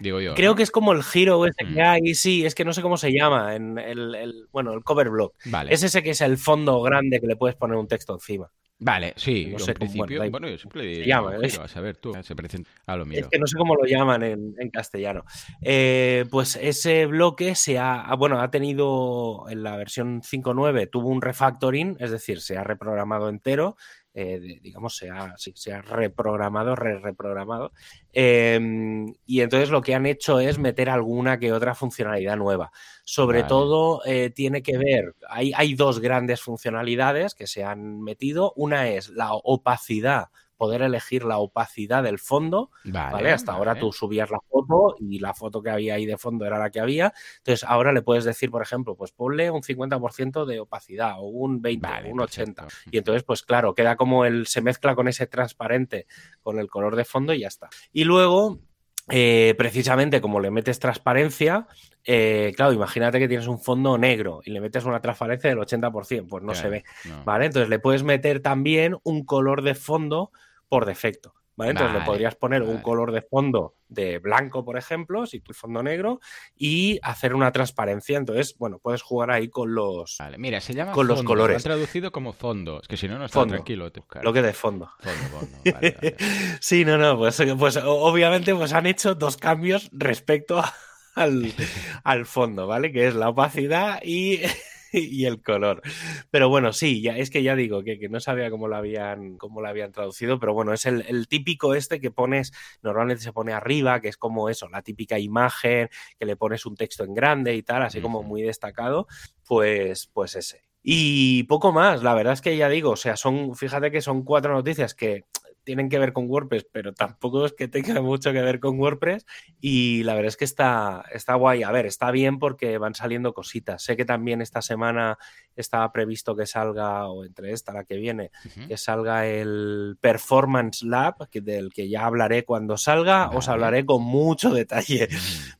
Speaker 2: Digo yo. Creo que es como el giro ese que mm. hay, sí, es que no sé cómo se llama, en el, bueno, el cover block. Vale. Es ese que es el fondo grande que le puedes poner un texto encima.
Speaker 1: Vale, sí, no sé, en principio, bueno, yo siempre le digo, a saber tú, se presenta a lo mío.
Speaker 2: Es que no sé cómo lo llaman en, castellano. Eh, pues ese bloque se ha, bueno, ha tenido en la versión 5.9 tuvo un refactoring, es decir, se ha reprogramado entero eh, digamos, se ha, se ha reprogramado, re reprogramado. Em, y entonces lo que han hecho es meter alguna que otra funcionalidad nueva. Sobre todo eh, tiene que ver, hay, hay dos grandes funcionalidades que se han metido. Una es la opacidad poder elegir la opacidad del fondo, ¿vale? Hasta ahora tú subías la foto y la foto que había ahí de fondo era la que había. Entonces ahora le puedes decir, por ejemplo, pues ponle un 50% de opacidad o un 20, un 80. Y entonces, pues claro, queda como el, se mezcla con ese transparente, con el color de fondo y ya está. Y luego, eh, precisamente como le metes transparencia, eh, claro, imagínate que tienes un fondo negro y le metes una transparencia del 80%, pues no se ve, ¿vale? Entonces le puedes meter también un color de fondo por defecto. ¿Vale? Entonces le podrías poner un color de fondo de blanco, por ejemplo, si tu fondo negro, y hacer una transparencia. Entonces, bueno, puedes jugar ahí con los,
Speaker 1: vale, mira, se llama
Speaker 2: con los colores.
Speaker 1: Lo traducido como fondo. Es que si no, no está tranquilo.
Speaker 2: Lo que de fondo. sí, no, no, pues, pues obviamente pues han hecho dos cambios respecto al, al fondo, ¿vale? Que es la opacidad y y el color. Pero bueno, sí, ya, es que ya digo que, no sabía cómo lo habían, cómo lo habían traducido, pero bueno, es el, típico este que pones, normalmente se pone arriba, que es como eso, la típica imagen, que le pones un texto en grande y tal, así como muy destacado, pues, pues ese. Y poco más, la verdad es que ya digo, o sea, son, fíjate que son cuatro noticias que tienen que ver con WordPress, pero tampoco es que tenga mucho que ver con WordPress. Y la verdad es que está, está guay. A ver, está bien porque van saliendo cositas. Sé que también esta semana estaba previsto que salga, o entre esta, la que viene, que salga el Performance Lab, que, del que ya hablaré cuando salga. Os hablaré con mucho detalle,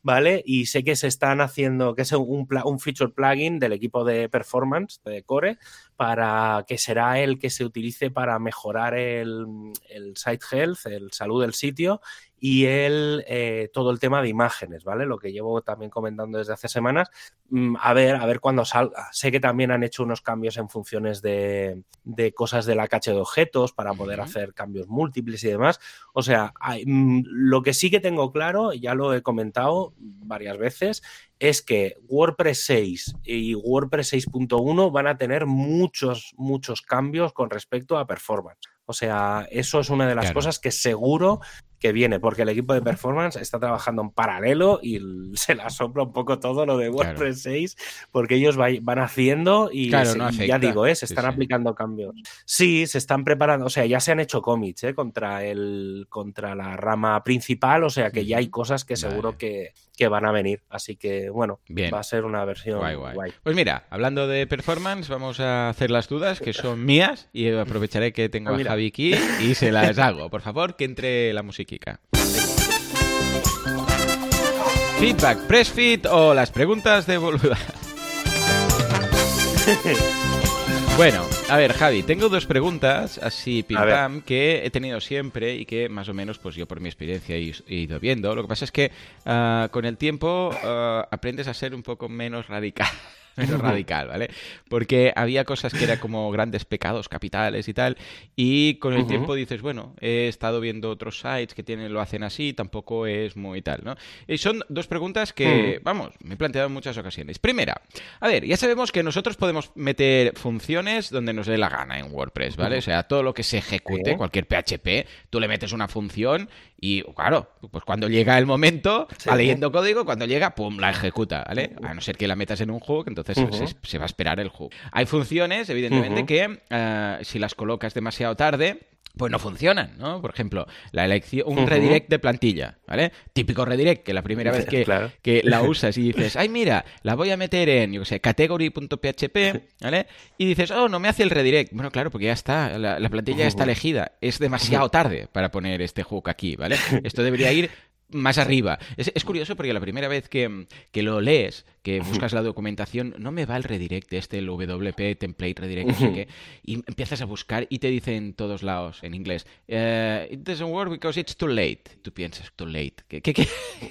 Speaker 2: ¿vale? Y sé que se están haciendo, que es un, un feature plugin del equipo de Performance, de Core, para que será el que se utilice para mejorar el, el site health, el salud del sitio y el, eh, todo el tema de imágenes, ¿vale? Lo que llevo también comentando desde hace semanas. Mm, a ver, a ver cuándo salga. Sé que también han hecho unos cambios en funciones de, de cosas de la caché de objetos para poder hacer cambios múltiples y demás. O sea, mm, lo que sí que tengo claro, ya lo he comentado varias veces, es que WordPress 6 y WordPress 6.1 van a tener muchos, muchos cambios con respecto a performance. O sea, eso es una de las cosas que seguro que viene, porque el equipo de performance está trabajando en paralelo y se la sopla un poco todo lo de WordPress 6, porque ellos van haciendo y, ya digo, ¿eh? se están aplicando cambios. Sí, se están preparando, o sea, ya se han hecho commits ¿eh? contra, el, contra la rama principal, o sea que ya hay cosas que seguro que, que, van a venir. Así que, bueno, va a ser una versión guay,
Speaker 1: Pues mira, hablando de performance, vamos a hacer las dudas, que son mías, y aprovecharé que tengo ah, a Javi aquí y se las hago. Por favor, que entre la música. Feedback, press fit o las preguntas de boluda. Bueno, a ver, Javi, tengo dos preguntas así pim pam que he tenido siempre y que más o menos, pues yo por mi experiencia he, ido viendo. Lo que pasa es que ah, con el tiempo ah, aprendes a ser un poco menos radical radical, ¿vale? Porque había cosas que eran como grandes pecados capitales y tal, y con el tiempo dices, bueno, he estado viendo otros sites que tienen, lo hacen así, tampoco es muy tal, ¿no? Y son dos preguntas que, mm. vamos, me he planteado en muchas ocasiones. Primera, a ver, ya sabemos que nosotros podemos meter funciones donde nos dé la gana en WordPress, ¿vale? O sea, todo lo que se ejecute, cualquier PHP, tú le metes una función y, claro, pues cuando llega el momento, va leyendo código, cuando llega, pum, la ejecuta, ¿vale? A no ser que la metas en un hook, entonces entonces se, va a esperar el hook. Hay funciones, evidentemente, que eh, si las colocas demasiado tarde, pues no funcionan, ¿no? Por ejemplo, la elección, un redirect de plantilla, ¿vale? Típico redirect, que la primera vez que, que, la usas y dices, ay, mira, la voy a meter en, yo qué sé, category.php, ¿vale? Y dices, oh, no me hace el redirect. Bueno, claro, porque ya está, la, plantilla ya está elegida. Es demasiado tarde para poner este hook aquí, ¿vale? Esto debería ir más arriba. Es, curioso porque la primera vez que, lo lees, que buscas la documentación, no me va el redirect, este, el WP template redirect, no sé qué, y empiezas a buscar y te dice en todos lados, en inglés, eh, it doesn't work because it's too late. Tú piensas, too late. ¿Qué,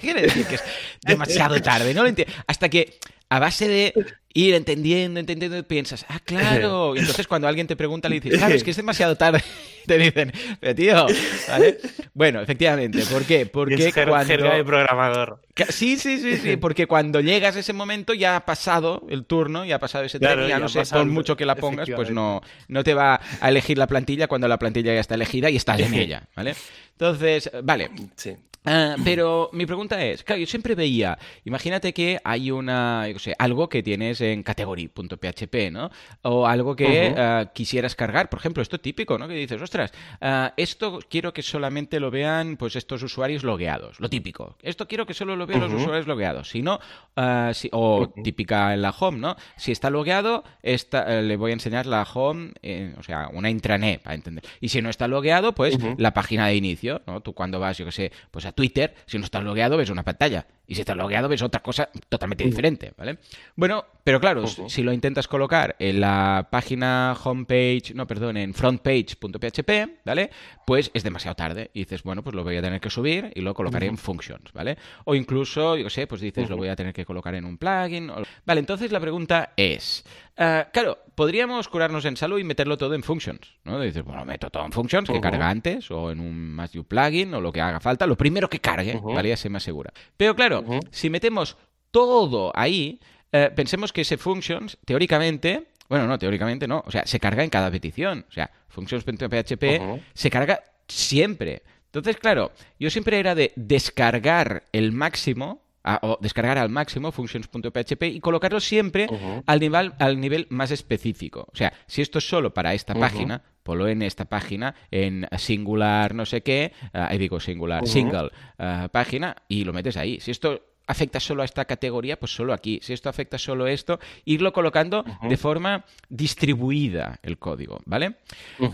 Speaker 1: quiere decir? Que es demasiado tarde, ¿no? Hasta que a base de ir entendiendo, entendiendo, piensas, ah, claro. Y entonces cuando alguien te pregunta, le dices, claro, es que es demasiado tarde. Te dicen, pero tío, ¿vale? Bueno, efectivamente, ¿por qué? Porque
Speaker 2: es cuando... de programador.
Speaker 1: Sí, sí, sí, sí, porque cuando llegas a ese momento ya ha pasado el turno, ya ha pasado ese tren, ya, no sé, por mucho que la pongas, pues no, no te va a elegir la plantilla cuando la plantilla ya está elegida y estás en ella, ¿vale? Entonces, vale. Sí. Ah, pero mi pregunta es, claro, yo siempre veía, imagínate que hay una, yo sé, algo que tienes en category.php, ¿no? O algo que ah, quisieras cargar, por ejemplo, esto típico, ¿no? Que dices, ostras, ah, esto quiero que solamente lo vean, pues, estos usuarios logueados, lo típico. Esto quiero que solo lo vean los usuarios logueados. Si no, o típica en la home, ¿no? Si está logueado, esta, eh, le voy a enseñar la home, o sea, una intranet, para entender. Y si no está logueado, pues, la página de inicio, ¿no? Tú cuando vas, yo qué sé, pues a Twitter, si no estás logueado ves una pantalla. Y si estás logueado ves otra cosa totalmente diferente, ¿vale? Bueno, pero claro, si lo intentas colocar en la página homepage, no, perdón, en frontpage.php, ¿vale? Pues es demasiado tarde. Y dices, bueno, pues lo voy a tener que subir y lo colocaré en functions, ¿vale? O incluso, yo sé, pues dices, lo voy a tener que colocar en un plugin. Vale, entonces la pregunta es, ah, claro, podríamos curarnos en salud y meterlo todo en functions, ¿no? Dices, bueno, meto todo en functions, que carga antes, o en un más plugin, o lo que haga falta, lo primero que cargue, ¿vale? Ya se me asegura. Pero claro, si metemos todo ahí, eh, pensemos que ese functions, teóricamente, bueno, no, teóricamente no, o sea, se carga en cada petición. O sea, functions.php se carga siempre. Entonces, claro, yo siempre era de descargar el máximo o descargar al máximo functions.php y colocarlo siempre al, nivel, al nivel más específico. O sea, si esto es solo para esta página, ponlo en esta página, en singular no sé qué, ahí digo singular, single eh, página, y lo metes ahí. Si esto afecta solo a esta categoría, pues solo aquí. Si esto afecta solo a esto, irlo colocando de forma distribuida el código, ¿vale?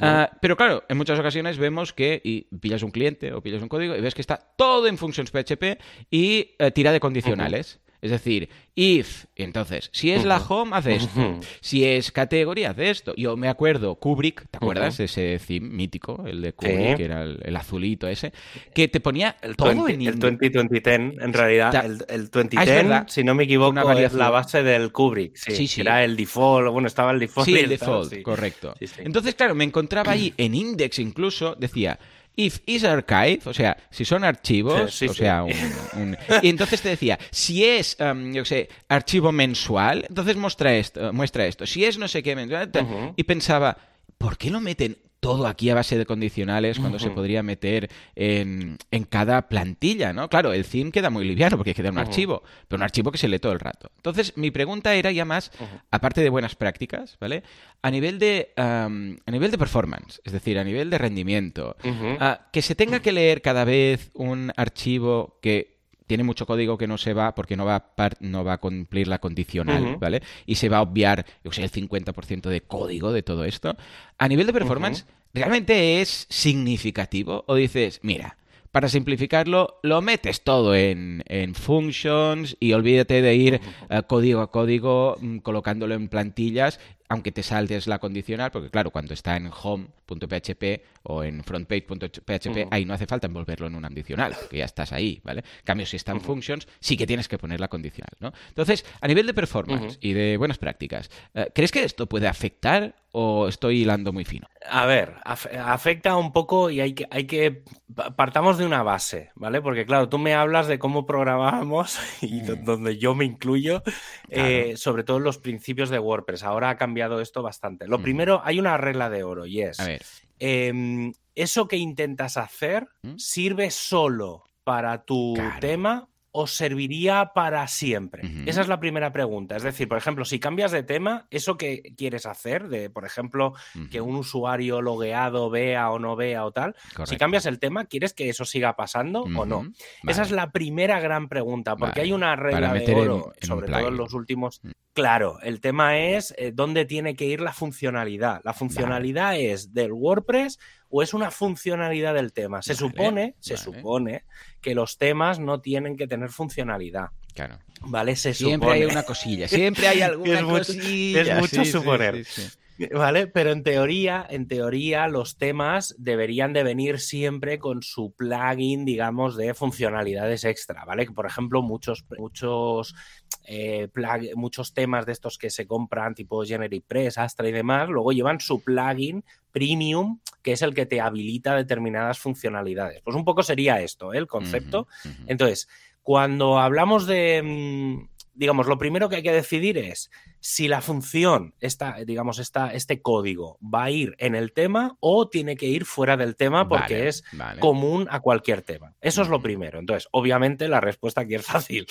Speaker 1: Ah, pero claro, en muchas ocasiones vemos que y pillas un cliente o pillas un código y ves que está todo en functions PHP y eh, tira de condicionales. Es decir, if, entonces, si es la home, haz esto. Si es categoría, haz esto. Yo me acuerdo, Kubrick, ¿te acuerdas ese theme mítico? El de Kubrick, que era el, azulito ese, que te ponía
Speaker 2: el
Speaker 1: todo
Speaker 2: en El 2010, en realidad, el, el 2010, ah, si no me equivoco, es la base del Kubrick. Sí, sí, Era el default, bueno, estaba el default.
Speaker 1: Sí, el default, correcto. Entonces, claro, me encontraba ahí en Index incluso, decía if is archive, o sea, si son archivos, o sea, un, Y entonces te decía, si es, um, yo sé, archivo mensual, entonces muestra esto, muestra esto. Si es no sé qué mensual, y pensaba, ¿por qué lo meten todo aquí a base de condicionales cuando se podría meter en, cada plantilla, ¿no? Claro, el theme queda muy liviano porque queda un archivo, pero un archivo que se lee todo el rato. Entonces, mi pregunta era ya más, aparte de buenas prácticas, ¿vale? A nivel de, a nivel de performance, es decir, a nivel de rendimiento, ah, que se tenga que leer cada vez un archivo que tiene mucho código que no se va porque no va a, no va a cumplir la condicional, ¿vale? Y se va a obviar, yo sé, el 50% de código de todo esto. A nivel de performance, ¿realmente es significativo? O dices, mira, para simplificarlo, lo metes todo en, en functions y olvídate de ir eh, código a código mm, colocándolo en plantillas aunque te saltes la condicional, porque claro, cuando está en home.php o en frontpage.php, ahí no hace falta envolverlo en un condicional, porque ya estás ahí, ¿vale? En cambio, si está en functions, sí que tienes que poner la condicional, ¿no? Entonces, a nivel de performance y de buenas prácticas, eh, ¿crees que esto puede afectar o estoy hilando muy fino?
Speaker 2: A ver, afecta un poco y hay que, hay que partamos de una base, ¿vale? Porque claro, tú me hablas de cómo programábamos y mm. donde yo me incluyo, eh, sobre todo los principios de WordPress. Ahora ha cambiado esto bastante. Lo primero, hay una regla de oro y es, em, eso que intentas hacer ¿Mm? sirve solo para tu tema o serviría para siempre? Esa es la primera pregunta. Es decir, por ejemplo, si cambias de tema, eso que quieres hacer, de, por ejemplo, que un usuario logueado vea o no vea o tal, si cambias el tema, ¿quieres que eso siga pasando o no? Esa es la primera gran pregunta, porque hay una regla de oro, sobre todo en los últimos... Claro, el tema es eh, dónde tiene que ir la funcionalidad. La funcionalidad es del WordPress o es una funcionalidad del tema. Se supone, se supone que los temas no tienen que tener funcionalidad.
Speaker 1: Claro.
Speaker 2: ¿Vale? Se
Speaker 1: siempre hay una cosilla, siempre hay alguna cosilla.
Speaker 2: es mucho suponer. ¿Vale? Pero en teoría, en teoría, los temas deberían de venir siempre con su plugin, digamos, de funcionalidades extra, ¿vale? Por ejemplo, muchos, muchos, eh, muchos temas de estos que se compran, tipo Generic Press, Astra y demás, luego llevan su plugin premium, que es el que te habilita determinadas funcionalidades. Pues un poco sería esto, ¿eh? el concepto. Entonces, cuando hablamos de, mm, digamos, lo primero que hay que decidir es si la función, esta, digamos, esta, este código va a ir en el tema o tiene que ir fuera del tema porque es común a cualquier tema. Eso es lo primero. Entonces, obviamente la respuesta aquí es fácil.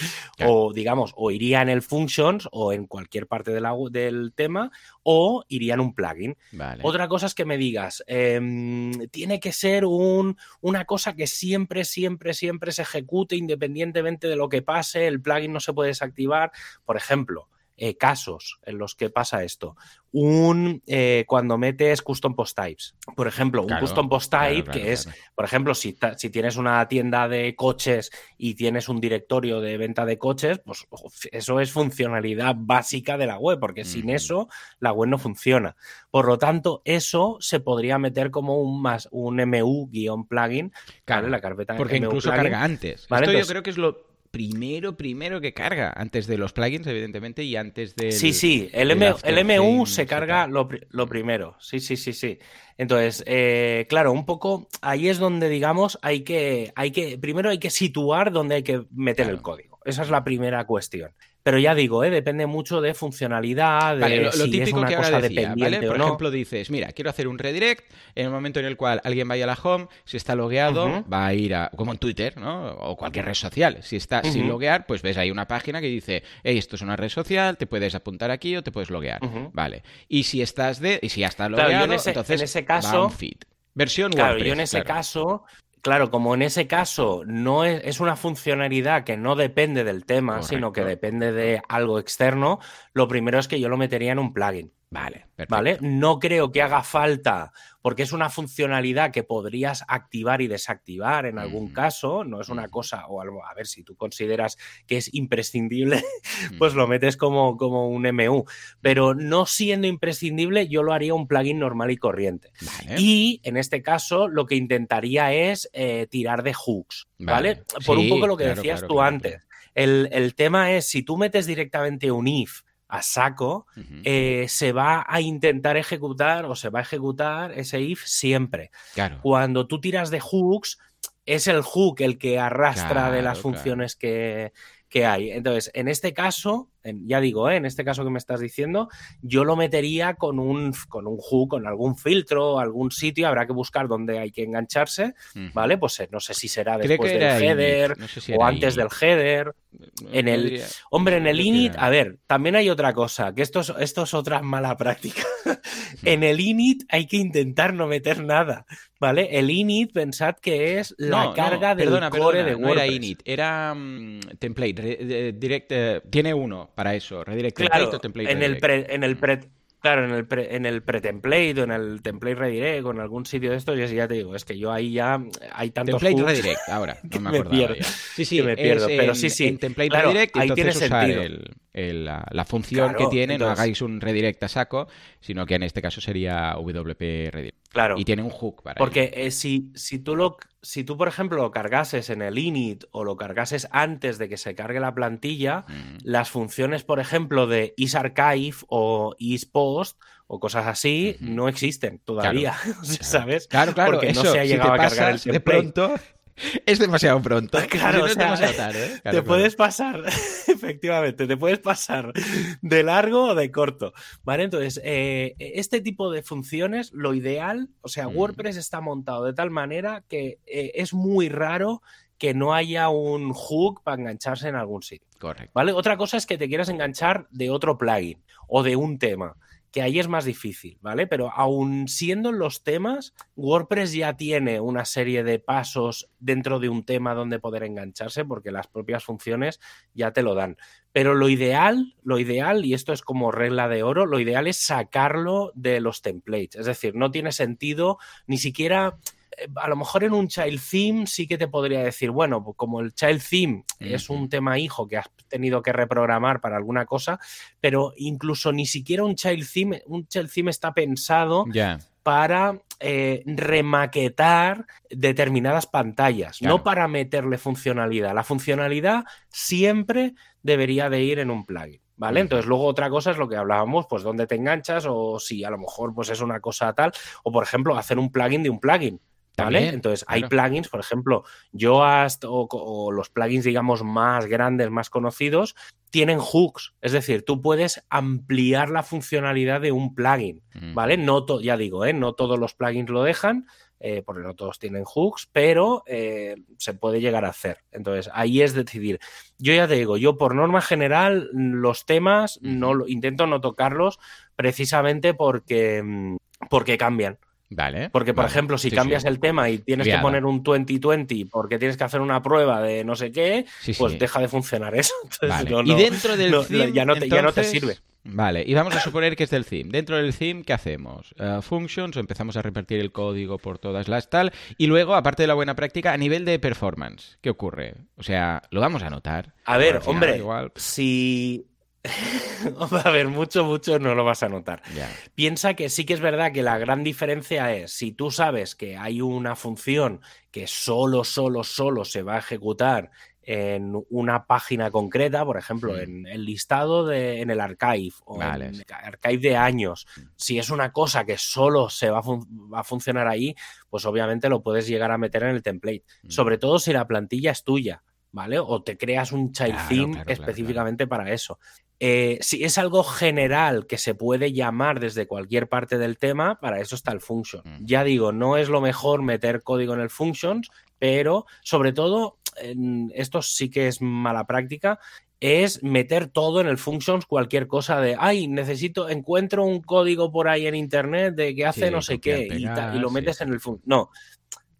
Speaker 2: O, digamos, o iría en el functions o en cualquier parte del tema o iría en un plugin. Otra cosa es que me digas, em, tiene que ser un, una cosa que siempre, siempre, siempre se ejecute independientemente de lo que pase, el plugin no se puede desactivar. Por ejemplo, eh, casos en los que pasa esto. Un eh, cuando metes custom post types. Por ejemplo, un custom post type que es, por ejemplo, si, si, tienes una tienda de coches y tienes un directorio de venta de coches, pues eso es funcionalidad básica de la web, porque sin eso la web no funciona. Por lo tanto, eso se podría meter como un más un MU-plugin,
Speaker 1: claro, la carpeta Porque incluso carga antes. Esto yo creo que es lo primero, primero que carga, antes de los plugins, evidentemente, y antes de...
Speaker 2: Sí, sí, el, el MU se carga lo, primero, sí, sí, sí, sí. Entonces, eh, claro, un poco ahí es donde, digamos, hay que, hay que, primero hay que situar donde hay que meter el código. Esa es la primera cuestión. Pero ya digo, ¿eh? depende mucho de funcionalidad, de
Speaker 1: lo, típico es una que cosa ahora decía, Por ejemplo, dices, mira, quiero hacer un redirect en el momento en el cual alguien vaya a la home, si está logueado, va a ir a, como en Twitter, ¿no? O cualquier red social. Si está sin loguear, pues ves ahí una página que dice, hey, esto es una red social, te puedes apuntar aquí o te puedes loguear. Vale. Y si estás de, y si ya está logueado, entonces en ese caso, va un feed. Versión
Speaker 2: claro, yo en ese caso Claro, como en ese caso no es, una funcionalidad que no depende del tema, sino que depende de algo externo, lo primero es que yo lo metería en un plugin.
Speaker 1: Vale, perfecto.
Speaker 2: ¿Vale? No creo que haga falta, porque es una funcionalidad que podrías activar y desactivar en algún caso, no es una cosa, o algo, a ver, si tú consideras que es imprescindible, pues lo metes como, como un MU. Pero no siendo imprescindible, yo lo haría un plugin normal y corriente.
Speaker 1: Vale.
Speaker 2: Y en este caso, lo que intentaría es eh, tirar de hooks, ¿vale?
Speaker 1: Vale.
Speaker 2: Por un poco lo que
Speaker 1: claro,
Speaker 2: decías
Speaker 1: claro,
Speaker 2: tú
Speaker 1: claro,
Speaker 2: antes. El, el tema es, si tú metes directamente un if a saco, eh, se va a intentar ejecutar o se va a ejecutar ese if siempre.
Speaker 1: Claro.
Speaker 2: Cuando tú tiras de hooks, es el hook el que arrastra de las
Speaker 1: claro.
Speaker 2: funciones que, que hay. Entonces, en este caso, ya digo, ¿eh? en este caso que me estás diciendo, yo lo metería con un, con un hook, con algún filtro, algún sitio, habrá que buscar dónde hay que engancharse. ¿vale? Pues eh, no sé si será después del header
Speaker 1: no sé si
Speaker 2: o antes
Speaker 1: init.
Speaker 2: del header. En el-
Speaker 1: diría-
Speaker 2: Hombre, en el init, a ver, también hay otra cosa, que esto es, esto es otra mala práctica. en el init hay que intentar no meter nada, ¿vale? El init, pensad que es la
Speaker 1: No, no,
Speaker 2: carga del
Speaker 1: perdona,
Speaker 2: core
Speaker 1: perdona,
Speaker 2: de
Speaker 1: no
Speaker 2: WordPress.
Speaker 1: era init, era mm, template, direct, eh, tiene uno para eso, redirect
Speaker 2: Claro,
Speaker 1: template o template
Speaker 2: en el pre, en el pre, claro, en el pre, en el pre-template o en el template redirect o en algún sitio de estos, ya, ya te digo, es que yo ahí ya hay tantos
Speaker 1: Template redirect, ahora, no me ya. Sí, sí,
Speaker 2: me pierdo, pero
Speaker 1: en-
Speaker 2: sí, sí,
Speaker 1: en template
Speaker 2: claro,
Speaker 1: redirect,
Speaker 2: ahí
Speaker 1: entonces
Speaker 2: tiene
Speaker 1: usar
Speaker 2: sentido.
Speaker 1: el- el- la, la función
Speaker 2: Claro,
Speaker 1: que tiene, no hagáis un redirect a saco, sino que en este caso sería WP redirect.
Speaker 2: Claro.
Speaker 1: Y tiene un hook para
Speaker 2: Porque eh, si, si, tú lo, si tú, por ejemplo, lo cargases en el init o lo cargases antes de que se cargue la plantilla, las funciones, por ejemplo, de isArchive o isPost o cosas así, no existen todavía, ¿sabes?
Speaker 1: Claro, claro,
Speaker 2: Porque no
Speaker 1: eso,
Speaker 2: se ha
Speaker 1: si
Speaker 2: llegado
Speaker 1: te
Speaker 2: a cargar el
Speaker 1: pasas de
Speaker 2: template.
Speaker 1: pronto, es demasiado pronto.
Speaker 2: Claro,
Speaker 1: Si no
Speaker 2: o
Speaker 1: es
Speaker 2: sea,
Speaker 1: demasiado tarde, ¿eh? Claro,
Speaker 2: te
Speaker 1: claro.
Speaker 2: puedes pasar, efectivamente, te puedes pasar de largo o de corto, ¿vale? Entonces, eh, este tipo de funciones, lo ideal, o sea,
Speaker 1: Mm.
Speaker 2: WordPress está montado de tal manera que eh, es muy raro que no haya un hook para engancharse en algún sitio,
Speaker 1: Correcto.
Speaker 2: ¿vale? Otra cosa es que te quieras enganchar de otro plugin o de un tema, que ahí es más difícil, ¿vale? Pero aún siendo los temas, WordPress ya tiene una serie de pasos dentro de un tema donde poder engancharse, porque las propias funciones ya te lo dan. Pero lo ideal, lo ideal, y esto es como regla de oro, lo ideal es sacarlo de los templates. Es decir, no tiene sentido ni siquiera. A lo mejor en un child theme sí que te podría decir, bueno, pues como el child theme es un tema hijo que has tenido que reprogramar para alguna cosa, pero incluso ni siquiera un child theme, un child theme está pensado para eh, remaquetar determinadas pantallas,
Speaker 1: Claro.
Speaker 2: no para meterle funcionalidad. La funcionalidad siempre debería de ir en un plugin. ¿Vale? Entonces, luego otra cosa es lo que hablábamos, pues dónde te enganchas o si a lo mejor pues es una cosa tal, o por ejemplo, hacer un plugin de un plugin. ¿Vale?
Speaker 1: También,
Speaker 2: Entonces, hay plugins, por ejemplo, Yoast o, o los plugins, digamos, más grandes, más conocidos, tienen hooks. Es decir, tú puedes ampliar la funcionalidad de un plugin.
Speaker 1: Mm.
Speaker 2: ¿vale? No to- ya digo, ¿eh? no todos los plugins lo dejan, eh, porque no todos tienen hooks, pero eh, se puede llegar a hacer. Entonces, ahí es decidir. Yo ya te digo, yo por norma general, los temas no lo- intento no tocarlos precisamente porque, mm, porque cambian.
Speaker 1: Vale.
Speaker 2: Porque, por
Speaker 1: vale.
Speaker 2: ejemplo, si
Speaker 1: Sí,
Speaker 2: cambias
Speaker 1: sí.
Speaker 2: el tema y tienes
Speaker 1: Liada.
Speaker 2: que poner un 2020 porque tienes que hacer una prueba de no sé qué,
Speaker 1: Sí,
Speaker 2: pues deja de funcionar eso. Entonces,
Speaker 1: Vale.
Speaker 2: no-
Speaker 1: y dentro del
Speaker 2: no-
Speaker 1: theme,
Speaker 2: ya no te- ya no te
Speaker 1: entonces-
Speaker 2: sirve.
Speaker 1: Vale, y vamos a suponer que es del theme. Dentro del theme, ¿qué hacemos? Eh, functions, empezamos a repartir el código por todas las tal. Y luego, aparte de la buena práctica, a nivel de performance, ¿qué ocurre? O sea, lo vamos a notar.
Speaker 2: A ver, hombre,
Speaker 1: Igual,
Speaker 2: si... a ver, mucho, mucho no lo vas a notar. Piensa que sí que es verdad que la gran diferencia es si tú sabes que hay una función que solo, solo, solo se va a ejecutar en una página concreta, por ejemplo,
Speaker 1: Mm.
Speaker 2: en el listado de, en el archive o
Speaker 1: Vale,
Speaker 2: en el archive de años, si es una cosa que solo se va a, va a funcionar ahí, pues obviamente lo puedes llegar a meter en el template.
Speaker 1: Mm.
Speaker 2: Sobre todo si la plantilla es tuya, ¿vale? O te creas un child
Speaker 1: Claro,
Speaker 2: theme
Speaker 1: claro, claro,
Speaker 2: específicamente para eso. Eh, si es algo general que se puede llamar desde cualquier parte del tema, para eso está el function.
Speaker 1: Mm.
Speaker 2: Ya digo, no es lo mejor meter código en el functions, pero sobre todo, en- esto sí que es mala práctica, es meter todo en el functions, cualquier cosa de, ay, necesito, encuentro un código por ahí en internet de que hace
Speaker 1: Sí,
Speaker 2: no sé qué, y,
Speaker 1: pegar,
Speaker 2: y lo metes
Speaker 1: sí.
Speaker 2: en el function. No,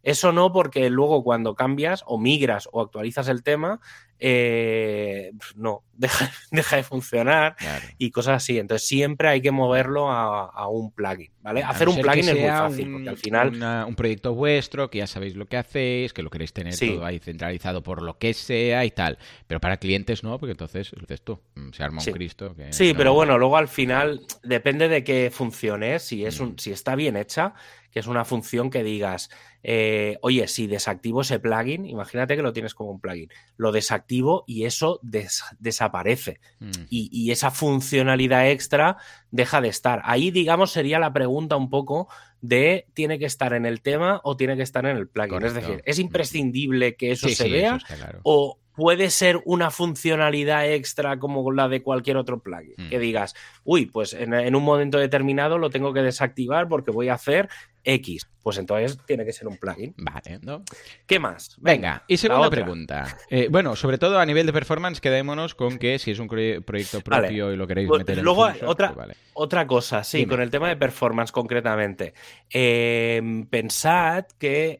Speaker 2: eso no, porque luego cuando cambias o migras o actualizas el tema, eh, no, deja, deja de funcionar y cosas así. Entonces siempre hay que moverlo a, un plugin, ¿vale? Hacer un plugin es muy fácil, porque al final...
Speaker 1: un proyecto vuestro, que ya sabéis lo que hacéis, que lo queréis tener todo ahí centralizado por lo que sea y tal. Pero para clientes no, porque entonces, dices tú, mm, se arma un Cristo.
Speaker 2: sí, pero bueno, luego al final depende de que funcione, si, es un, mm. si está bien hecha, que es una función que digas, eh, oye, si desactivo ese plugin, imagínate que lo tienes como un plugin, lo desactivo y eso desaparece. Mm. Y, esa funcionalidad extra deja de estar. Ahí, digamos, sería la pregunta un poco de ¿tiene que estar en el tema o tiene que estar en el plugin? Es decir, ¿es mm. imprescindible que eso se vea? O puede ser una funcionalidad extra como la de cualquier otro plugin. Mm. Que digas, uy, pues en, un momento determinado lo tengo que desactivar porque voy a hacer X pues entonces tiene que ser un plugin.
Speaker 1: Vale, ¿no?
Speaker 2: ¿Qué más?
Speaker 1: Venga, y segunda pregunta. Eh, bueno, sobre todo a nivel de performance, quedémonos con que si es un proyecto propio y lo queréis pues meter en
Speaker 2: Luego, otra, pues otra cosa, sí, con el tema de performance concretamente. Em, pensad que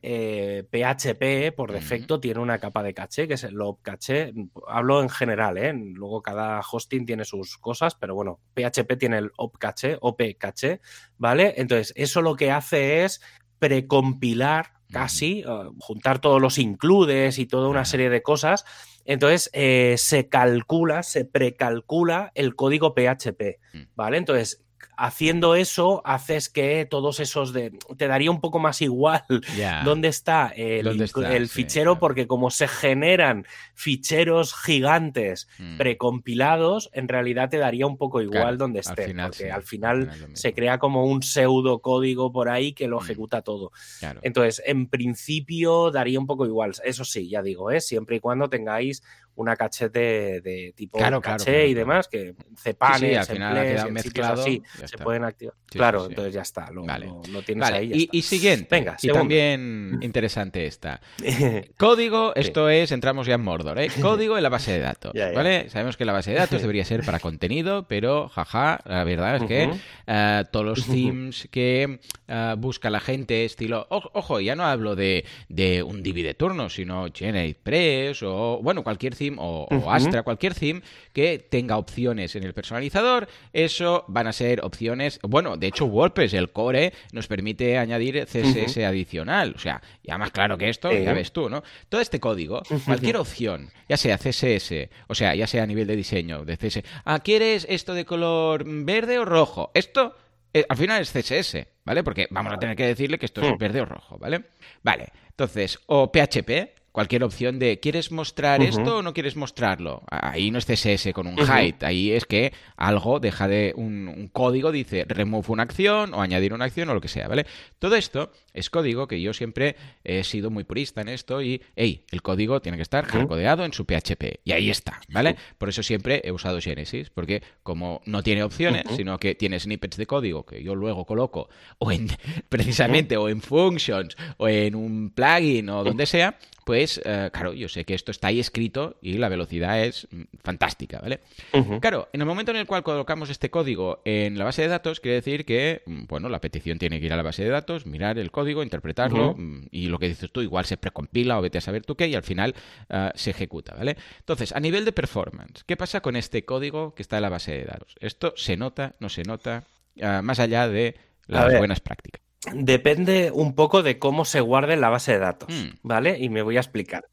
Speaker 2: PHP eh, por defecto tiene una capa de caché, que es el lob caché. Hablo en general, ¿eh? Luego cada hosting tiene sus cosas, pero bueno, PHP tiene el op caché, OP caché, ¿vale? Entonces, eso lo que hace es precompilar casi, eh, juntar todos los includes y toda una serie de cosas. Entonces eh, se calcula, se precalcula el código PHP, mm. ¿vale? Entonces haciendo eso haces que todos esos de te daría un poco más igual dónde está el, fichero porque como se generan ficheros gigantes mm. precompilados en realidad te daría un poco igual dónde esté porque al final se crea como un pseudo código por ahí que lo mm. ejecuta todo entonces en principio daría un poco igual eso sí ya digo ¿eh? siempre y cuando tengáis una caché de, tipo caché y demás, que cepan sí, al final mezclado, así se pueden activar. claro, entonces ya está, lo, tienes ahí.
Speaker 1: y, siguiente, Venga, y también interesante esta. Código, esto es, entramos ya en Mordor, ¿eh? Código en la base de datos, ¿vale? Sabemos que la base de datos debería ser para contenido, pero jaja, la verdad es que eh, todos los themes que eh, busca la gente, estilo, ojo, ya no hablo de, de un divi de turno, sino GeneratePress o, bueno, cualquier theme o, Astra, cualquier theme que tenga opciones en el personalizador, eso van a ser opciones, bueno, de hecho WordPress, el core, nos permite añadir CSS adicional, o sea, ya más claro que esto, ya ves tú, ¿no? Todo este código, cualquier opción, ya sea CSS, o sea, ya sea a nivel de diseño, de CSS, ah, ¿quieres esto de color verde o rojo? Esto eh, al final es CSS, ¿vale? Porque vamos a tener que decirle que esto es verde o rojo, ¿vale? Vale, entonces, o PHP, cualquier opción de ¿quieres mostrar esto o no quieres mostrarlo? Ahí no es CSS con un height, ahí es que algo deja de un, código, dice remove una acción o añadir una acción o lo que sea, ¿vale? Todo esto es código que yo siempre he sido muy purista en esto y, hey, el código tiene que estar hardcodeado en su PHP y ahí está, ¿vale? Por eso siempre he usado Genesis, porque como no tiene opciones, sino que tiene snippets de código que yo luego coloco o en precisamente o en functions o en un plugin o donde sea, pues eh, claro, yo sé que esto está ahí escrito y la velocidad es mm, fantástica, ¿vale? Claro, en el momento en el cual colocamos este código en la base de datos, quiere decir que, mm, bueno, la petición tiene que ir a la base de datos, mirar el código, interpretarlo mm, y lo que dices tú igual se precompila o vete a saber tú qué y al final eh, se ejecuta, ¿vale? Entonces, a nivel de performance, ¿qué pasa con este código que está en la base de datos? ¿Esto se nota, no se nota? Eh, más allá de las buenas prácticas.
Speaker 2: Depende un poco de cómo se guarde la base de datos, hmm. ¿vale? Y me voy a explicar.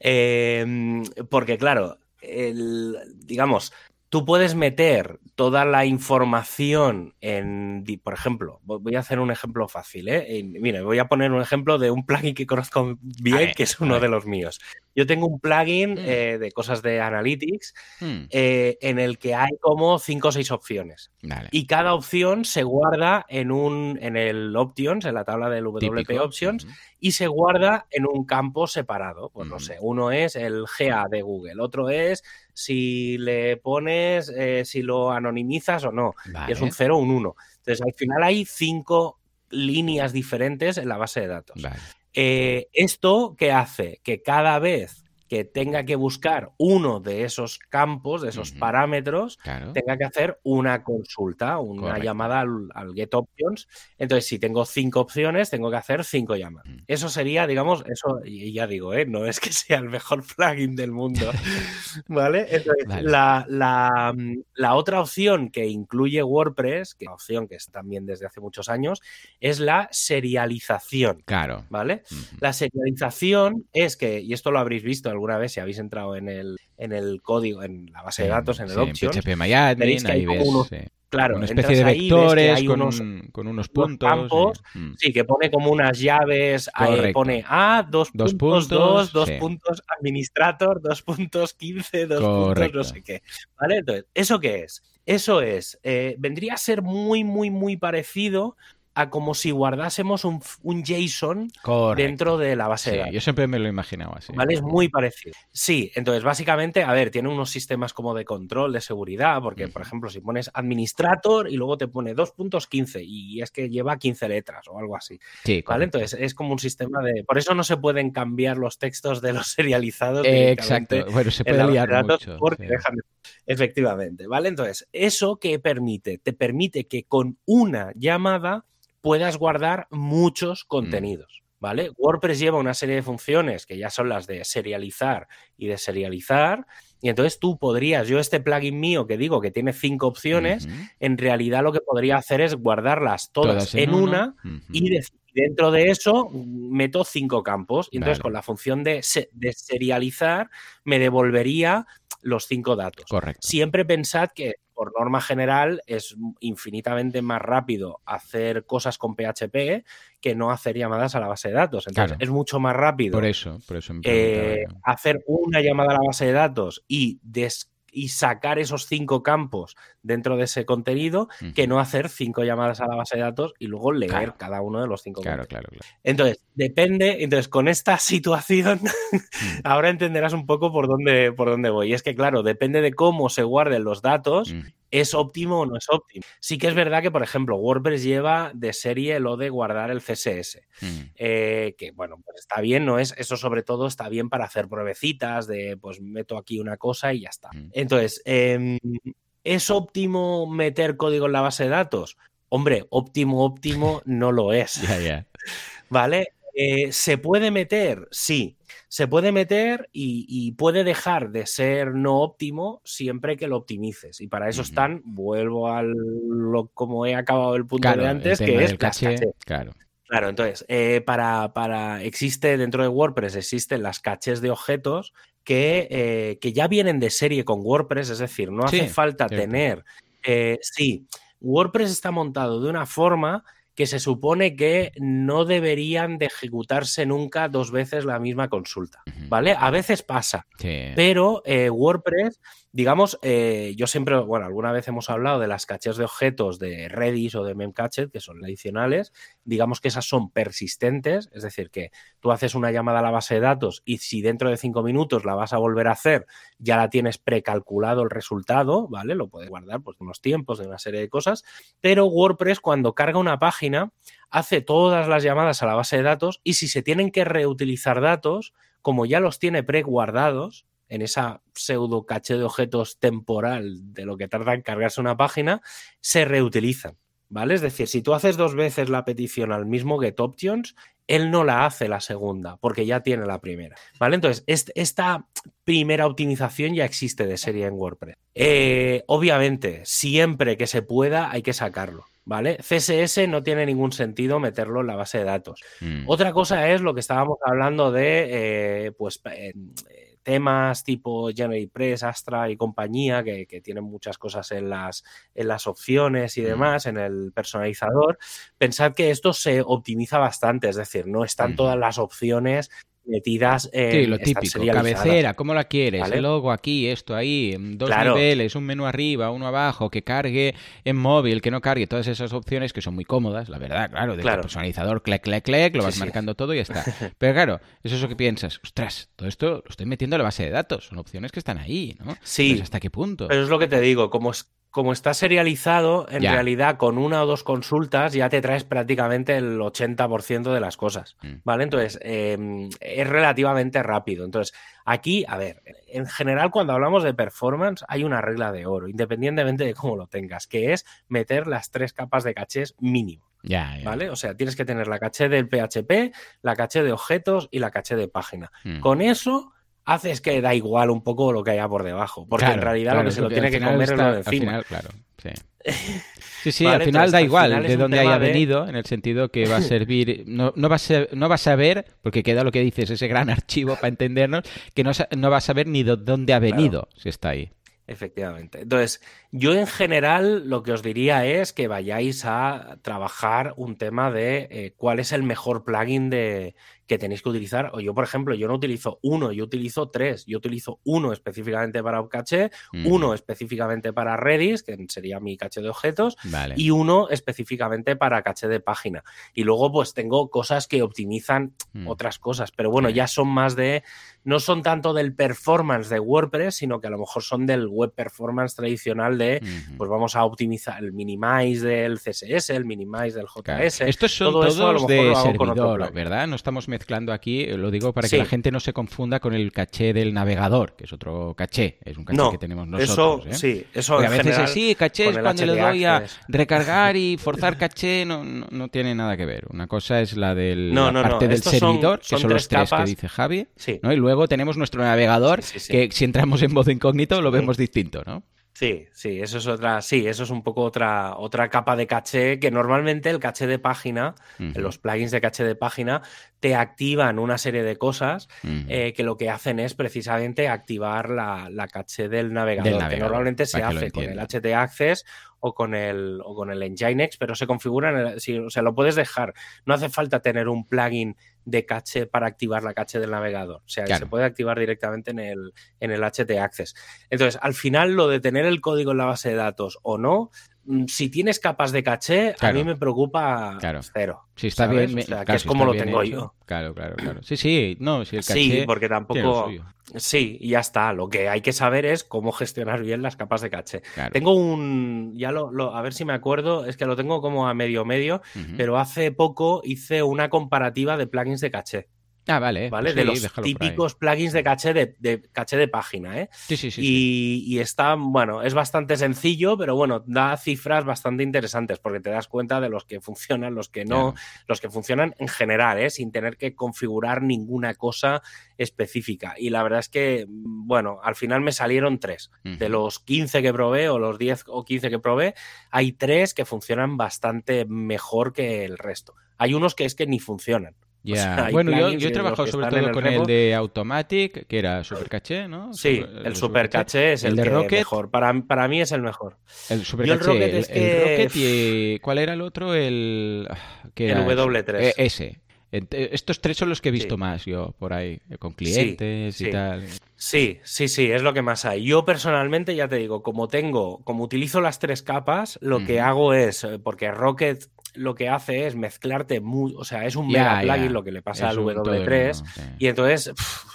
Speaker 2: Em, porque, claro, el, digamos, tú puedes meter toda la información en, por ejemplo, voy a hacer un ejemplo fácil, ¿eh? mira, voy a poner un ejemplo de un plugin que conozco bien, que es uno de los míos. Yo tengo un plugin mm. eh, de cosas de analytics mm. eh, en el que hay como cinco o seis opciones. Y cada opción se guarda en un en el options, en la tabla del WP Options, y se guarda en un campo separado. Pues no sé, uno es el GA de Google, otro es si le pones, eh, si lo anonimizas o no. Y es un 0 o un 1. Entonces, al final hay cinco líneas diferentes en la base de datos. ¿Esto qué hace? Que cada vez que tenga que buscar uno de esos campos, de esos parámetros,
Speaker 1: Claro.
Speaker 2: tenga que hacer una consulta, una
Speaker 1: Correcto.
Speaker 2: llamada al, al get options. Entonces, si tengo cinco opciones, tengo que hacer cinco llamadas.
Speaker 1: Mm.
Speaker 2: Eso sería, digamos, eso, y ya digo, ¿eh? no es que sea el mejor plugin del mundo, ¿vale? Entonces,
Speaker 1: Vale.
Speaker 2: La, la, mm, la otra opción que incluye WordPress, que es una opción que está también desde hace muchos años, es la serialización,
Speaker 1: Claro.
Speaker 2: ¿vale? La serialización es que, y esto lo habréis visto alguna vez si habéis entrado en el, en el código, en la base de datos, en el
Speaker 1: Sí,
Speaker 2: options, veréis que hay
Speaker 1: ahí
Speaker 2: como
Speaker 1: ves
Speaker 2: unos-
Speaker 1: sí,
Speaker 2: claro,
Speaker 1: una especie de
Speaker 2: ahí,
Speaker 1: vectores
Speaker 2: hay
Speaker 1: con,
Speaker 2: unos-
Speaker 1: un- con unos puntos.
Speaker 2: campos,
Speaker 1: y- mm.
Speaker 2: Sí, que pone como unas llaves,
Speaker 1: Correcto.
Speaker 2: pone A, dos,
Speaker 1: Dos
Speaker 2: puntos, dos, dos puntos administrator, dos puntos 15, dos
Speaker 1: Correcto.
Speaker 2: puntos no sé qué. ¿Vale? Entonces, ¿eso qué es? Eso es, eh, vendría a ser muy, muy, muy parecido a como si guardásemos un, un JSON
Speaker 1: Correcto.
Speaker 2: dentro de la base
Speaker 1: Sí,
Speaker 2: de datos.
Speaker 1: yo siempre me lo he imaginado así.
Speaker 2: ¿Vale? Es muy parecido. Sí, entonces básicamente, a ver, tiene unos sistemas como de control, de seguridad, porque, por ejemplo, si pones administrator y luego te pone 2.15 y es que lleva 15 letras o algo así,
Speaker 1: Sí,
Speaker 2: ¿vale?
Speaker 1: correcto.
Speaker 2: Entonces es como un sistema de... Por eso no se pueden cambiar los textos de los serializados.
Speaker 1: Eh, Exacto. Bueno, se puede liar mucho.
Speaker 2: porque
Speaker 1: sí.
Speaker 2: Efectivamente, ¿vale? Entonces, ¿eso qué permite? Te permite que con una llamada puedas guardar
Speaker 1: Mm.
Speaker 2: muchos contenidos, ¿vale? WordPress lleva una serie de funciones que ya son las de serializar y de serializar, y entonces tú podrías, yo este plugin mío que digo que tiene cinco opciones, en realidad lo que podría hacer es guardarlas todas, en, una y de- dentro de eso mm, meto cinco campos. Y entonces
Speaker 1: Vale.
Speaker 2: con la función de, de serializar me devolvería los cinco datos.
Speaker 1: Correcto.
Speaker 2: Siempre pensad que por norma general es infinitamente más rápido hacer cosas con PHP que no hacer llamadas a la base de datos. Entonces
Speaker 1: Claro.
Speaker 2: es mucho más rápido
Speaker 1: Por eso, por eso
Speaker 2: eh, hacer una llamada a la base de datos y, des- y sacar esos cinco campos dentro de ese contenido que no hacer cinco llamadas a la base de datos y luego leer
Speaker 1: Claro.
Speaker 2: cada uno de los cinco
Speaker 1: Claro, claro, claro.
Speaker 2: Entonces, depende, entonces con esta situación
Speaker 1: Mm.
Speaker 2: ahora entenderás un poco por dónde, por dónde voy. Y es que, claro, depende de cómo se guarden los datos,
Speaker 1: Mm.
Speaker 2: Es óptimo o no es óptimo. Sí que es verdad que, por ejemplo, WordPress lleva de serie lo de guardar el CSS.
Speaker 1: Mm.
Speaker 2: Eh, que bueno, pues está bien, ¿no es? Eso sobre todo está bien para hacer pruebecitas de pues meto aquí una cosa y ya está.
Speaker 1: Mm.
Speaker 2: Entonces, em, ¿es óptimo meter código en la base de datos? Hombre, óptimo, óptimo no lo es. ¿Vale? Eh, ¿Se puede meter? Sí. Se puede meter y, y puede dejar de ser no óptimo siempre que lo optimices. Y para eso están, vuelvo al lo, como he acabado el punto
Speaker 1: Claro,
Speaker 2: de antes, que es las
Speaker 1: caché, claro.
Speaker 2: Claro, entonces, eh, para, para, existe dentro de WordPress, existen las cachés de objetos que, eh, que ya vienen de serie con WordPress, es decir, no hace falta
Speaker 1: cierto.
Speaker 2: tener, eh, sí, WordPress está montado de una forma que se supone que no deberían de ejecutarse nunca dos veces la misma consulta. ¿vale? A veces pasa,
Speaker 1: Sí.
Speaker 2: pero eh, WordPress, digamos, eh, yo siempre, bueno, alguna vez hemos hablado de las caches de objetos de Redis o de Memcached, que son adicionales, digamos que esas son persistentes, es decir, que tú haces una llamada a la base de datos y si dentro de cinco minutos la vas a volver a hacer, ya la tienes precalculado el resultado, ¿vale? Lo puedes guardar pues unos tiempos, de una serie de cosas, pero WordPress cuando carga una página hace todas las llamadas a la base de datos y si se tienen que reutilizar datos, como ya los tiene preguardados en esa pseudo caché de objetos temporal de lo que tarda en cargarse una página, se reutilizan. ¿Vale? Es decir, si tú haces dos veces la petición al mismo GetOptions, él no la hace la segunda, porque ya tiene la primera. ¿Vale? Entonces, est esta primera optimización ya existe de serie en WordPress. Eh, obviamente, siempre que se pueda, hay que sacarlo. ¿Vale? CSS no tiene ningún sentido meterlo en la base de datos.
Speaker 1: Mm.
Speaker 2: Otra cosa es lo que estábamos hablando de, eh, pues, eh, temas tipo GeneratePress, Astra y compañía, que, que, tienen muchas cosas en las, en las opciones y
Speaker 1: Mm.
Speaker 2: demás, en el personalizador. Pensad que esto se optimiza bastante, es decir, no están
Speaker 1: Mm.
Speaker 2: todas las opciones metidas en
Speaker 1: Sí, lo típico, cabecera, ¿cómo la quieres?
Speaker 2: ¿Vale?
Speaker 1: El logo aquí, esto ahí, dos
Speaker 2: Claro.
Speaker 1: niveles, un menú arriba, uno abajo, que cargue en móvil, que no cargue, todas esas opciones que son muy cómodas, la verdad, claro, de
Speaker 2: Claro.
Speaker 1: personalizador, clic, clic, clic, lo
Speaker 2: Sí,
Speaker 1: vas
Speaker 2: sí.
Speaker 1: marcando todo y ya está. Pero claro, eso es lo que piensas, ostras, todo esto lo estoy metiendo en la base de datos, son opciones que están ahí, ¿no?
Speaker 2: Sí.
Speaker 1: Entonces, ¿hasta qué punto?
Speaker 2: Pero es lo que te digo, como es como está serializado, en
Speaker 1: Ya.
Speaker 2: realidad con una o dos consultas ya te traes prácticamente el 80% de las cosas,
Speaker 1: Mm.
Speaker 2: ¿vale? Entonces, eh, es relativamente rápido. Entonces, aquí, a ver, en general cuando hablamos de performance hay una regla de oro, independientemente de cómo lo tengas, que es meter las tres capas de cachés mínimo,
Speaker 1: Ya, ya.
Speaker 2: ¿vale? O sea, tienes que tener la caché del PHP, la caché de objetos y la caché de página.
Speaker 1: Mm.
Speaker 2: Con eso haces que da igual un poco lo que haya por debajo, porque
Speaker 1: Claro,
Speaker 2: en realidad
Speaker 1: claro,
Speaker 2: lo que se lo tiene
Speaker 1: al
Speaker 2: que comer es lo de
Speaker 1: al
Speaker 2: encima.
Speaker 1: final, claro, sí. Sí, sí,
Speaker 2: Vale,
Speaker 1: al final
Speaker 2: entonces,
Speaker 1: da
Speaker 2: al
Speaker 1: igual
Speaker 2: final
Speaker 1: de dónde haya
Speaker 2: de-
Speaker 1: venido, en el sentido que va a servir, no, no, va a ser- no vas a ver, porque queda lo que dices, ese gran archivo para entendernos, que no, no vas a ver ni de dónde ha venido, si está ahí.
Speaker 2: Efectivamente. Entonces, yo en general lo que os diría es que vayáis a trabajar un tema de eh, cuál es el mejor plugin de, que tenéis que utilizar. O yo, por ejemplo, yo no utilizo uno, yo utilizo tres. Yo utilizo uno específicamente para Caché,
Speaker 1: Mm,
Speaker 2: uno específicamente para Redis, que sería mi caché de objetos,
Speaker 1: Vale.
Speaker 2: y uno específicamente para caché de página. Y luego, pues tengo cosas que optimizan
Speaker 1: Mm.
Speaker 2: otras cosas, pero bueno, ya son más de, no son tanto del performance de WordPress, sino que a lo mejor son del web performance tradicional de, pues vamos a optimizar el minimize del CSS, el minimize del
Speaker 1: Claro.
Speaker 2: JS.
Speaker 1: Estos son
Speaker 2: todo eso a lo
Speaker 1: todos
Speaker 2: mejor
Speaker 1: de
Speaker 2: lo
Speaker 1: servidor. ¿verdad? No estamos mezclando aquí, eh, lo digo para
Speaker 2: Sí.
Speaker 1: que la gente no se confunda con el caché del navegador, que es otro caché, es un caché
Speaker 2: No,
Speaker 1: que tenemos
Speaker 2: eso
Speaker 1: nosotros. ¿eh?
Speaker 2: sí, eso
Speaker 1: a veces
Speaker 2: general,
Speaker 1: es sí, caché es cuando le doy a recargar y forzar caché, no, no, no tiene nada que ver. Una cosa es la de
Speaker 2: No,
Speaker 1: la parte del
Speaker 2: son-
Speaker 1: servidor, que
Speaker 2: son
Speaker 1: los
Speaker 2: tres
Speaker 1: que dice Javi,
Speaker 2: Sí.
Speaker 1: ¿no? Y luego tenemos nuestro navegador,
Speaker 2: Sí, sí, sí.
Speaker 1: que si entramos en modo incógnito lo vemos distinto, ¿no?
Speaker 2: Sí, sí, eso es otra, sí, eso es un poco otra, otra capa de caché que normalmente el caché de página, los plugins de caché de página, te activan una serie de cosas eh, que lo que hacen es precisamente activar la, la caché del navegador,
Speaker 1: Del
Speaker 2: que
Speaker 1: navegador,
Speaker 2: normalmente se
Speaker 1: que
Speaker 2: hace con el. HT Access o con el, o con el Nginx, pero se configura, en el- sí, o sea, lo puedes dejar. No hace falta tener un plugin de caché para activar la caché del navegador. O sea,
Speaker 1: Claro.
Speaker 2: se puede activar directamente en el, en el HT Access. Entonces, al final, lo de tener el código en la base de datos o no, si tienes capas de caché,
Speaker 1: Claro.
Speaker 2: a mí me preocupa
Speaker 1: Claro.
Speaker 2: cero.
Speaker 1: Si está
Speaker 2: ¿sabes?
Speaker 1: bien,
Speaker 2: O sea, que es
Speaker 1: si
Speaker 2: como lo tengo
Speaker 1: hecho.
Speaker 2: yo.
Speaker 1: Claro, claro, claro. Sí, sí, no, si el caché
Speaker 2: Sí, porque tampoco. Sí, y ya está. Lo que hay que saber es cómo gestionar bien las capas de caché. Tengo un. Ya lo, lo- A ver si me acuerdo. Es que lo tengo como a medio medio. Pero hace poco hice una comparativa de plugins de caché.
Speaker 1: Ah, vale.
Speaker 2: ¿Vale?
Speaker 1: pues
Speaker 2: de los típicos plugins de caché de, de caché de página, ¿eh?
Speaker 1: Sí, sí, sí. sí.
Speaker 2: y, está, bueno, es bastante sencillo, pero bueno, da cifras bastante interesantes porque te das cuenta de los que funcionan, los que no,
Speaker 1: Claro.
Speaker 2: los que funcionan en general, ¿eh? sin tener que configurar ninguna cosa específica. Y la verdad es que, mm, bueno, al final me salieron tres. De los 15 que probé o los 10 o 15 que probé, hay tres que funcionan bastante mejor que el resto. Hay unos que es que ni funcionan.
Speaker 1: Ya.
Speaker 2: sea,
Speaker 1: bueno, yo, yo he trabajado sobre todo
Speaker 2: el
Speaker 1: con
Speaker 2: repo.
Speaker 1: el de Automatic, que era Super Caché, ¿no?
Speaker 2: Sí,
Speaker 1: Super-
Speaker 2: el super caché es
Speaker 1: El
Speaker 2: el,
Speaker 1: de Rocket.
Speaker 2: mejor. Para, para mí es el mejor.
Speaker 1: El Super
Speaker 2: Yo el
Speaker 1: Caché,
Speaker 2: Rocket es
Speaker 1: el
Speaker 2: que-
Speaker 1: Rocket y ¿cuál era el otro? El ah, que
Speaker 2: El
Speaker 1: era
Speaker 2: W3.
Speaker 1: Eh, ese. Ent- Estos tres son los que he visto
Speaker 2: Sí.
Speaker 1: más yo por ahí, eh, con clientes y
Speaker 2: sí.
Speaker 1: tal.
Speaker 2: Sí, sí, sí, es lo que más hay. Yo personalmente, ya te digo, como tengo, como utilizo las tres capas, lo que hago es, eh, porque Rocket lo que hace es mezclarte, muy, o sea, es un mega plugin lo que le pasa
Speaker 1: Es
Speaker 2: al
Speaker 1: un todo en
Speaker 2: W3.
Speaker 1: uno, sí.
Speaker 2: Y entonces,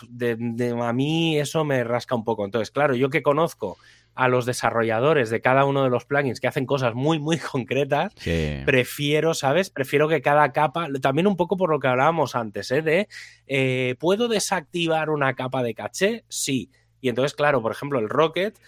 Speaker 2: de- a mí eso me rasca un poco. Entonces, claro, yo que conozco a los desarrolladores de cada uno de los plugins que hacen cosas muy, muy concretas,
Speaker 1: Sí.
Speaker 2: prefiero, ¿sabes? Prefiero que cada capa, también un poco por lo que hablábamos antes, ¿eh? De, eh, ¿puedo desactivar una capa de caché? Sí. Y entonces, claro, por ejemplo, el Rocket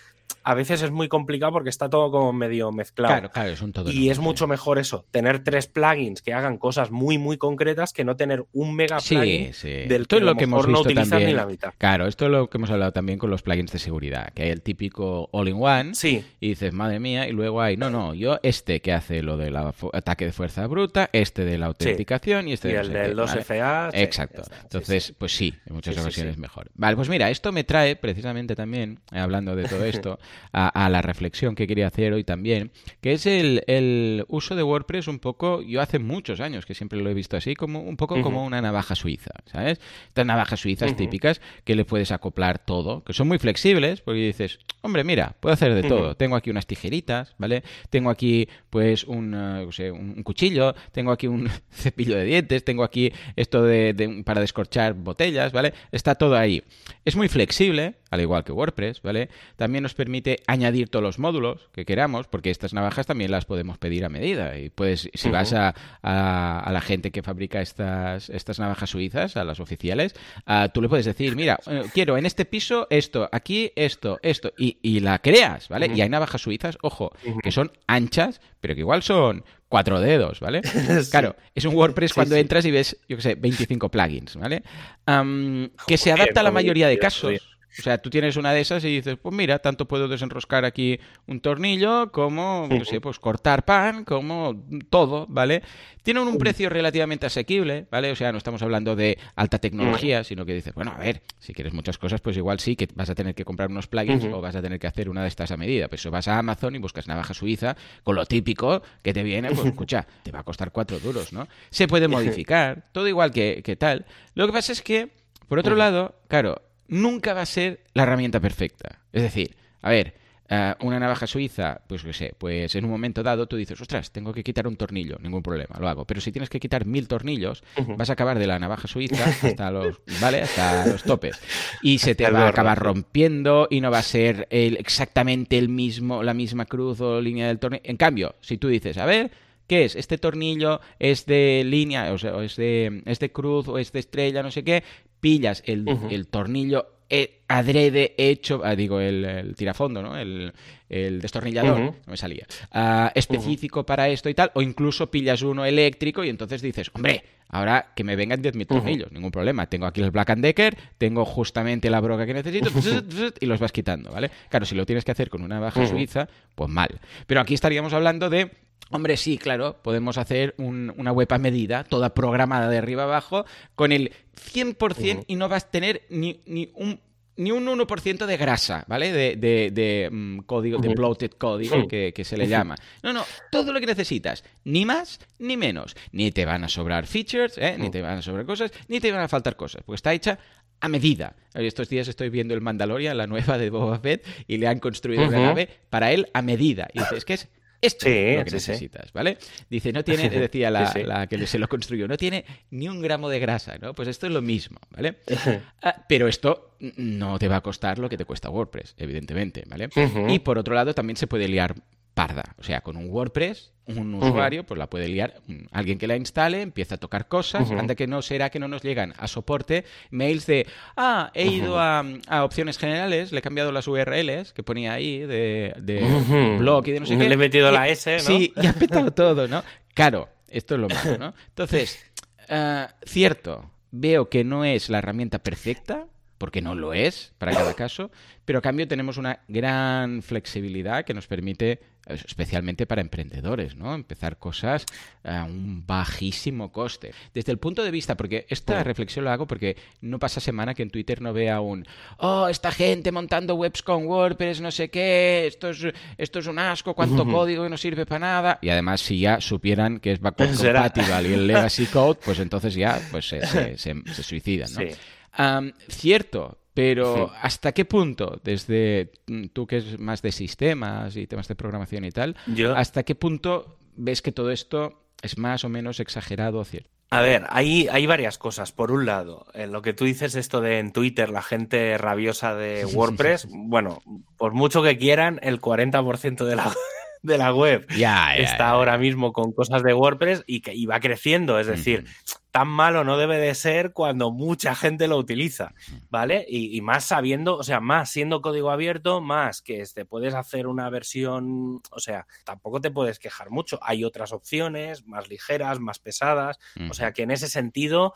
Speaker 2: a veces es muy complicado porque está todo como medio mezclado.
Speaker 1: Claro, claro, es un todo
Speaker 2: Y es mucho mejor eso, tener tres plugins que hagan cosas muy, muy concretas que no tener un mega plugin
Speaker 1: Sí, sí.
Speaker 2: del
Speaker 1: Esto
Speaker 2: que
Speaker 1: es lo que hemos
Speaker 2: mejor no
Speaker 1: visto
Speaker 2: utilizas
Speaker 1: también.
Speaker 2: ni la mitad.
Speaker 1: Claro, esto es lo que hemos hablado también con los plugins de seguridad, que hay el típico all-in-one
Speaker 2: Sí,
Speaker 1: y dices, madre mía, y luego hay, no, no, yo este que hace lo del ataque de fuerza bruta, este de la autenticación y este
Speaker 2: y
Speaker 1: de no
Speaker 2: el del
Speaker 1: qué,
Speaker 2: 2FA. sí,
Speaker 1: Exacto. Entonces, pues sí, en muchas ocasiones mejor. Vale, pues mira, esto me trae precisamente también, eh, hablando de todo esto, a, a la reflexión que quería hacer hoy también, que es el, el uso de WordPress un poco, yo hace muchos años que siempre lo he visto así, como un poco como una navaja suiza, ¿sabes? Estas navajas suizas típicas que le puedes acoplar todo, que son muy flexibles, porque dices, hombre, mira, puedo hacer de todo. Tengo aquí unas tijeritas, ¿vale? Tengo aquí, pues, un, eh, no sé, un un cuchillo, tengo aquí un cepillo de dientes, tengo aquí esto de, de- para descorchar botellas, ¿vale? Está todo ahí. Es muy flexible, al igual que WordPress, ¿vale? También nos permite permite añadir todos los módulos que queramos, porque estas navajas también las podemos pedir a medida. Y pues, si vas a, a, la gente que fabrica estas, estas navajas suizas, a las oficiales, uh, tú le puedes decir, mira, eh, quiero en este piso esto, aquí esto, esto, y, y la creas, ¿vale? Y hay navajas suizas, ojo, que son anchas, pero que igual son cuatro dedos, ¿vale? Claro, es un WordPress cuando entras y ves, yo qué sé, 25 plugins, ¿vale? que se adapta a la mayoría de casos. O sea, tú tienes una de esas y dices, pues mira, tanto puedo desenroscar aquí un tornillo como, no sé, pues cortar pan, como todo, ¿vale? Tienen un precio relativamente asequible, ¿vale? O sea, no estamos hablando de alta tecnología, sino que dices, bueno, a ver, si quieres muchas cosas, pues igual sí que vas a tener que comprar unos plugins o vas a tener que hacer una de estas a medida. Pues vas a Amazon y buscas navaja suiza con lo típico que te viene, pues escucha, te va a costar cuatro duros, ¿no? Se puede modificar, todo igual que, que tal. Lo que pasa es que, por otro lado, claro, nunca va a ser la herramienta perfecta. Es decir, a ver, eh, una navaja suiza, pues qué sé, pues en un momento dado tú dices, ostras, tengo que quitar un tornillo, ningún problema, lo hago. Pero si tienes que quitar mil tornillos, vas a acabar de la navaja suiza hasta los, ¿vale? Hasta los topes. Y se te va a acabar rompiendo y no va a ser el, exactamente el mismo, la misma cruz o línea del tornillo. En cambio, si tú dices, a ver, ¿Qué es? ¿Este tornillo es de línea, o sea, es de, es de cruz o es de estrella, no sé qué? Pillas el, el tornillo eh, adrede hecho, ah, digo, el, tirafondo, ¿no? El, destornillador, no me salía, ah, específico para esto y tal, o incluso pillas uno eléctrico y entonces dices, hombre, ahora que me vengan 10.000 tornillos, ningún problema, tengo aquí el Black Decker, tengo justamente la broca que necesito y los vas quitando, ¿vale? Claro, si lo tienes que hacer con una baja suiza, pues mal. Pero aquí estaríamos hablando de Hombre, sí, claro, podemos hacer una web a medida, toda programada de arriba abajo, con el 100% y no vas a tener ni, ni un ni un 1% de grasa, ¿vale? De, de, mm, código, de bloated código que, se le llama. No, no, todo lo que necesitas, ni más ni menos. Ni te van a sobrar features, ¿eh? ni te van a sobrar cosas, ni te van a faltar cosas, porque está hecha a medida. Estos días estoy viendo el Mandalorian, la nueva de Boba Fett, y le han construido una nave para él a medida. Y dices, es que es esto es lo que necesitas, ¿vale? Dice, no tiene, decía la, que se lo construyó, no tiene ni un gramo de grasa, ¿no? Pues esto es lo mismo, ¿vale? Ah, pero esto no te va a costar lo que te cuesta WordPress, evidentemente, ¿vale? Y por otro lado, también se puede liar parda. O sea, con un WordPress, un usuario, pues la puede liar. Alguien que la instale, empieza a tocar cosas, anda que no será que no nos llegan a soporte mails de, ah, he ido a, opciones generales, le he cambiado las URLs que ponía ahí de, blog y de no sé qué.
Speaker 2: Le he metido la S, ¿no?
Speaker 1: Sí, y ha petado todo, ¿no? Claro, esto es lo malo, ¿no? Entonces, eh, cierto, veo que no es la herramienta perfecta, porque no lo es para cada caso, pero a cambio tenemos una gran flexibilidad que nos permite, especialmente para emprendedores, ¿no? Empezar cosas a un bajísimo coste. Desde el punto de vista, porque esta reflexión la hago porque no pasa semana que en Twitter no vea un, oh, esta gente montando webs con WordPress, no sé qué, esto es, esto es un asco, cuánto código que no sirve para nada. Y además, si ya supieran que es backward compatible y el legacy code, pues entonces ya pues se, se, suicidan, ¿no? cierto, pero ¿hasta qué punto, desde tú que es más de sistemas y temas de programación y tal, hasta qué punto ves que todo esto es más o menos exagerado o cierto?
Speaker 2: A ver, hay, hay varias cosas. Por un lado, en lo que tú dices, esto de en Twitter, la gente rabiosa de WordPress, bueno, por mucho que quieran, el 40% de la, de la web está ahora mismo con cosas de WordPress y que y va creciendo. Es decir, tan malo no debe de ser cuando mucha gente lo utiliza, ¿vale? Y, más sabiendo, o sea, más siendo código abierto, más que este, puedes hacer una versión, o sea, tampoco te puedes quejar mucho. Hay otras opciones más ligeras, más pesadas. O sea que en ese sentido,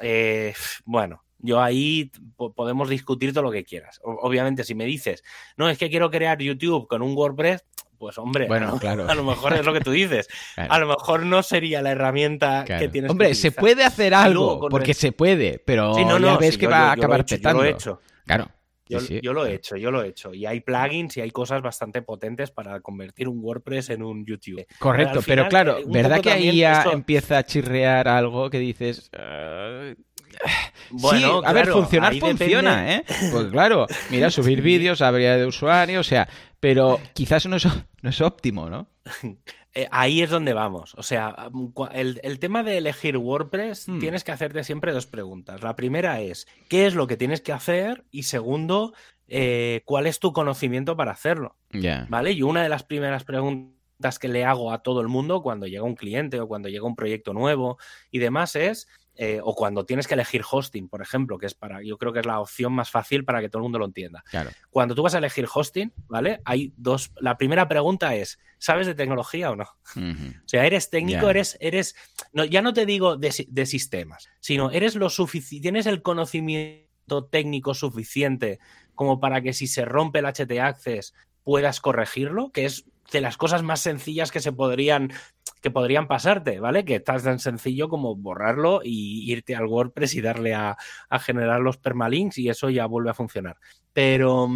Speaker 2: eh, bueno, yo ahí podemos discutir todo lo que quieras. obviamente, si me dices, no, es que quiero crear YouTube con un WordPress, pues hombre, bueno, claro. a lo mejor es lo que tú dices. A lo mejor no sería la herramienta que tienes
Speaker 1: Hombre, se puede hacer algo, porque se puede, pero no, no, ya ves que va a acabar petando.
Speaker 2: Yo lo he hecho. Claro. Yo, lo he hecho, yo lo he hecho. Y hay plugins y hay cosas bastante potentes para convertir un WordPress en un YouTube.
Speaker 1: Correcto, pero, claro, eh, ¿verdad que ahí ya empieza a chirrear algo que dices... Ah, bueno, sí, a ver, funcionar funciona, ¿eh? Pues claro, mira, subir vídeos, habría de usuario, o sea, pero quizás no es, no es óptimo, ¿no?
Speaker 2: Eh, ahí es donde vamos. O sea, el, tema de elegir WordPress, hmm. tienes que hacerte siempre dos preguntas. La primera es, ¿qué es lo que tienes que hacer? Y segundo, eh, cuál es tu conocimiento para hacerlo. ¿Vale? Y una de las primeras preguntas que le hago a todo el mundo cuando llega un cliente o cuando llega un proyecto nuevo y demás es, eh, o cuando tienes que elegir hosting, por ejemplo, que es para, yo creo que es la opción más fácil para que todo el mundo lo entienda. Cuando tú vas a elegir hosting, ¿vale? Hay dos, la primera pregunta es, ¿sabes de tecnología o no? O sea, eres técnico, eres, eres, no, ya no te digo de, de sistemas, sino eres lo suficiente, tienes el conocimiento técnico suficiente como para que si se rompe el HT Access puedas corregirlo, que es de las cosas más sencillas que se podrían que podrían pasarte, ¿vale? Que estás tan sencillo como borrarlo y irte al WordPress y darle a, generar los permalinks y eso ya vuelve a funcionar. Pero,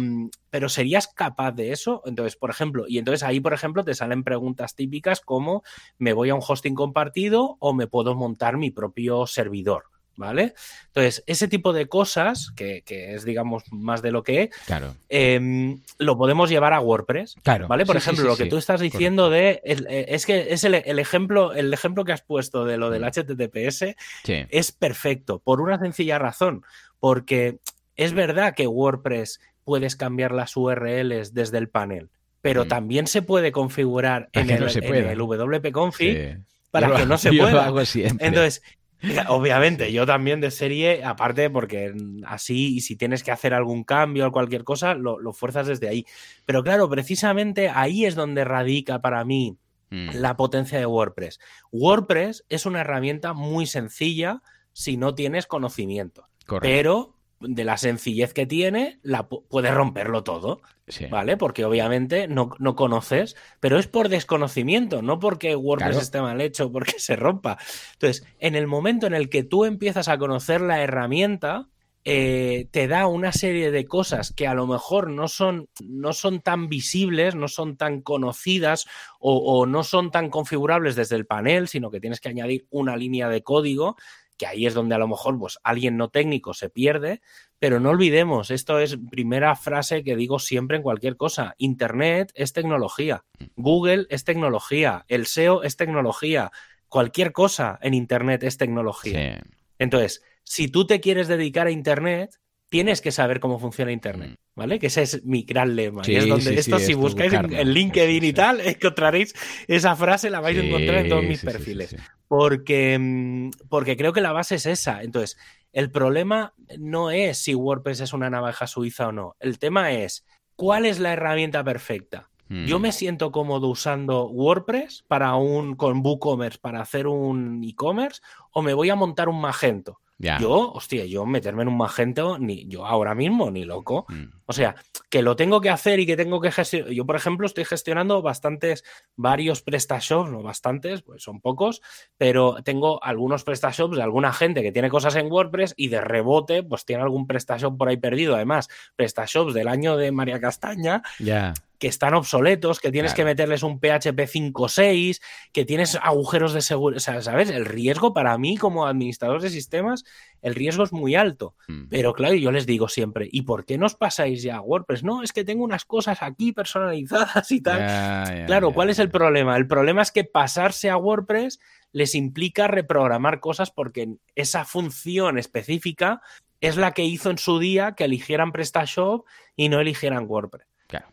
Speaker 2: pero ¿serías capaz de eso? Entonces, por ejemplo, y entonces ahí, por ejemplo, te salen preguntas típicas como ¿me voy a un hosting compartido o me puedo montar mi propio servidor? ¿Vale? Entonces, ese tipo de cosas, que, es, digamos, más de lo que
Speaker 1: claro.
Speaker 2: Em, lo podemos llevar a WordPress,
Speaker 1: claro.
Speaker 2: ¿vale? Por ejemplo, lo que tú estás diciendo de, eh, es, que es el, ejemplo, el ejemplo que has puesto de lo del HTTPS
Speaker 1: mm.
Speaker 2: es perfecto, por una sencilla razón, porque es verdad que WordPress puedes cambiar las URLs desde el panel, pero mm. también se puede configurar en el, WP Config para que no se pueda. Entonces, Obviamente, yo también de serie, aparte, porque así, y si tienes que hacer algún cambio o cualquier cosa, lo, fuerzas desde ahí. Pero claro, precisamente ahí es donde radica para mí mm. la potencia de WordPress. WordPress es una herramienta muy sencilla si no tienes conocimiento. Pero de la sencillez que tiene, la puedes romperlo todo. ¿Vale? Porque obviamente no, conoces, pero es por desconocimiento, no porque WordPress esté mal hecho, porque se rompa. Entonces, en el momento en el que tú empiezas a conocer la herramienta, eh, te da una serie de cosas que a lo mejor no son, no son tan visibles, no son tan conocidas o, o, no son tan configurables desde el panel, sino que tienes que añadir una línea de código que ahí es donde a lo mejor pues, alguien no técnico se pierde, pero no olvidemos, esto es primera frase que digo siempre en cualquier cosa, Internet es tecnología, Google es tecnología, el SEO es tecnología, cualquier cosa en Internet es tecnología. Entonces, si tú te quieres dedicar a Internet, tienes que saber cómo funciona Internet, mm. ¿vale? Que ese es mi gran lema. es donde esto, si buscáis en, LinkedIn y tal, encontraréis esa frase, la vais a encontrar en todos mis perfiles. Porque, mm, porque creo que la base es esa. Entonces, el problema no es si WordPress es una navaja suiza o no. El tema es, ¿cuál es la herramienta perfecta? Yo mm. me siento cómodo usando WordPress para un con WooCommerce para hacer un e-commerce o me voy a montar un Magento. Yo, hostia, yo meterme en un Magento, ni yo ahora mismo, ni loco. Mm. O sea, que lo tengo que hacer y que tengo que gestionar. Yo, por ejemplo, estoy gestionando bastantes, varios PrestaShops, no bastantes, pues son pocos, pero tengo algunos PrestaShops de alguna gente que tiene cosas en WordPress y de rebote, pues tiene algún PrestaShop por ahí perdido. Además, PrestaShops del año de María Castaña.
Speaker 1: Ya
Speaker 2: que están obsoletos, que tienes que meterles un PHP 5.6, que tienes agujeros de seguridad. O sea, ¿sabes? El riesgo para mí como administrador de sistemas, el riesgo es muy alto. Mm. Pero claro, yo les digo siempre, ¿y por qué nos pasáis ya a WordPress? No, es que tengo unas cosas aquí personalizadas y tal. claro, ¿cuál es el problema? El problema es que pasarse a WordPress les implica reprogramar cosas porque esa función específica es la que hizo en su día que eligieran PrestaShop y no eligieran WordPress.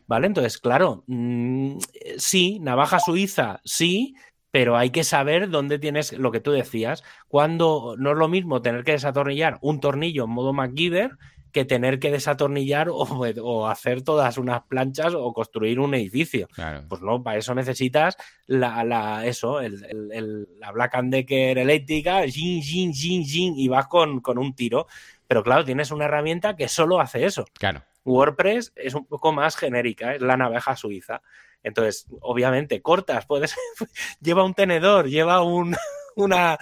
Speaker 2: ¿Vale? Entonces, claro, mm, sí, navaja suiza, sí, pero hay que saber dónde tienes lo que tú decías. Cuando no es lo mismo tener que desatornillar un tornillo en modo MacGyver que tener que desatornillar o, hacer todas unas planchas o construir un edificio. Pues no, para eso necesitas la, la eso, el, la Black and Decker eléctrica, y vas con, con un tiro. Pero claro, tienes una herramienta que solo hace eso.
Speaker 1: Claro.
Speaker 2: WordPress es un poco más genérica, es la navaja suiza. Entonces, obviamente, cortas, puedes. lleva un tenedor, lleva un, una,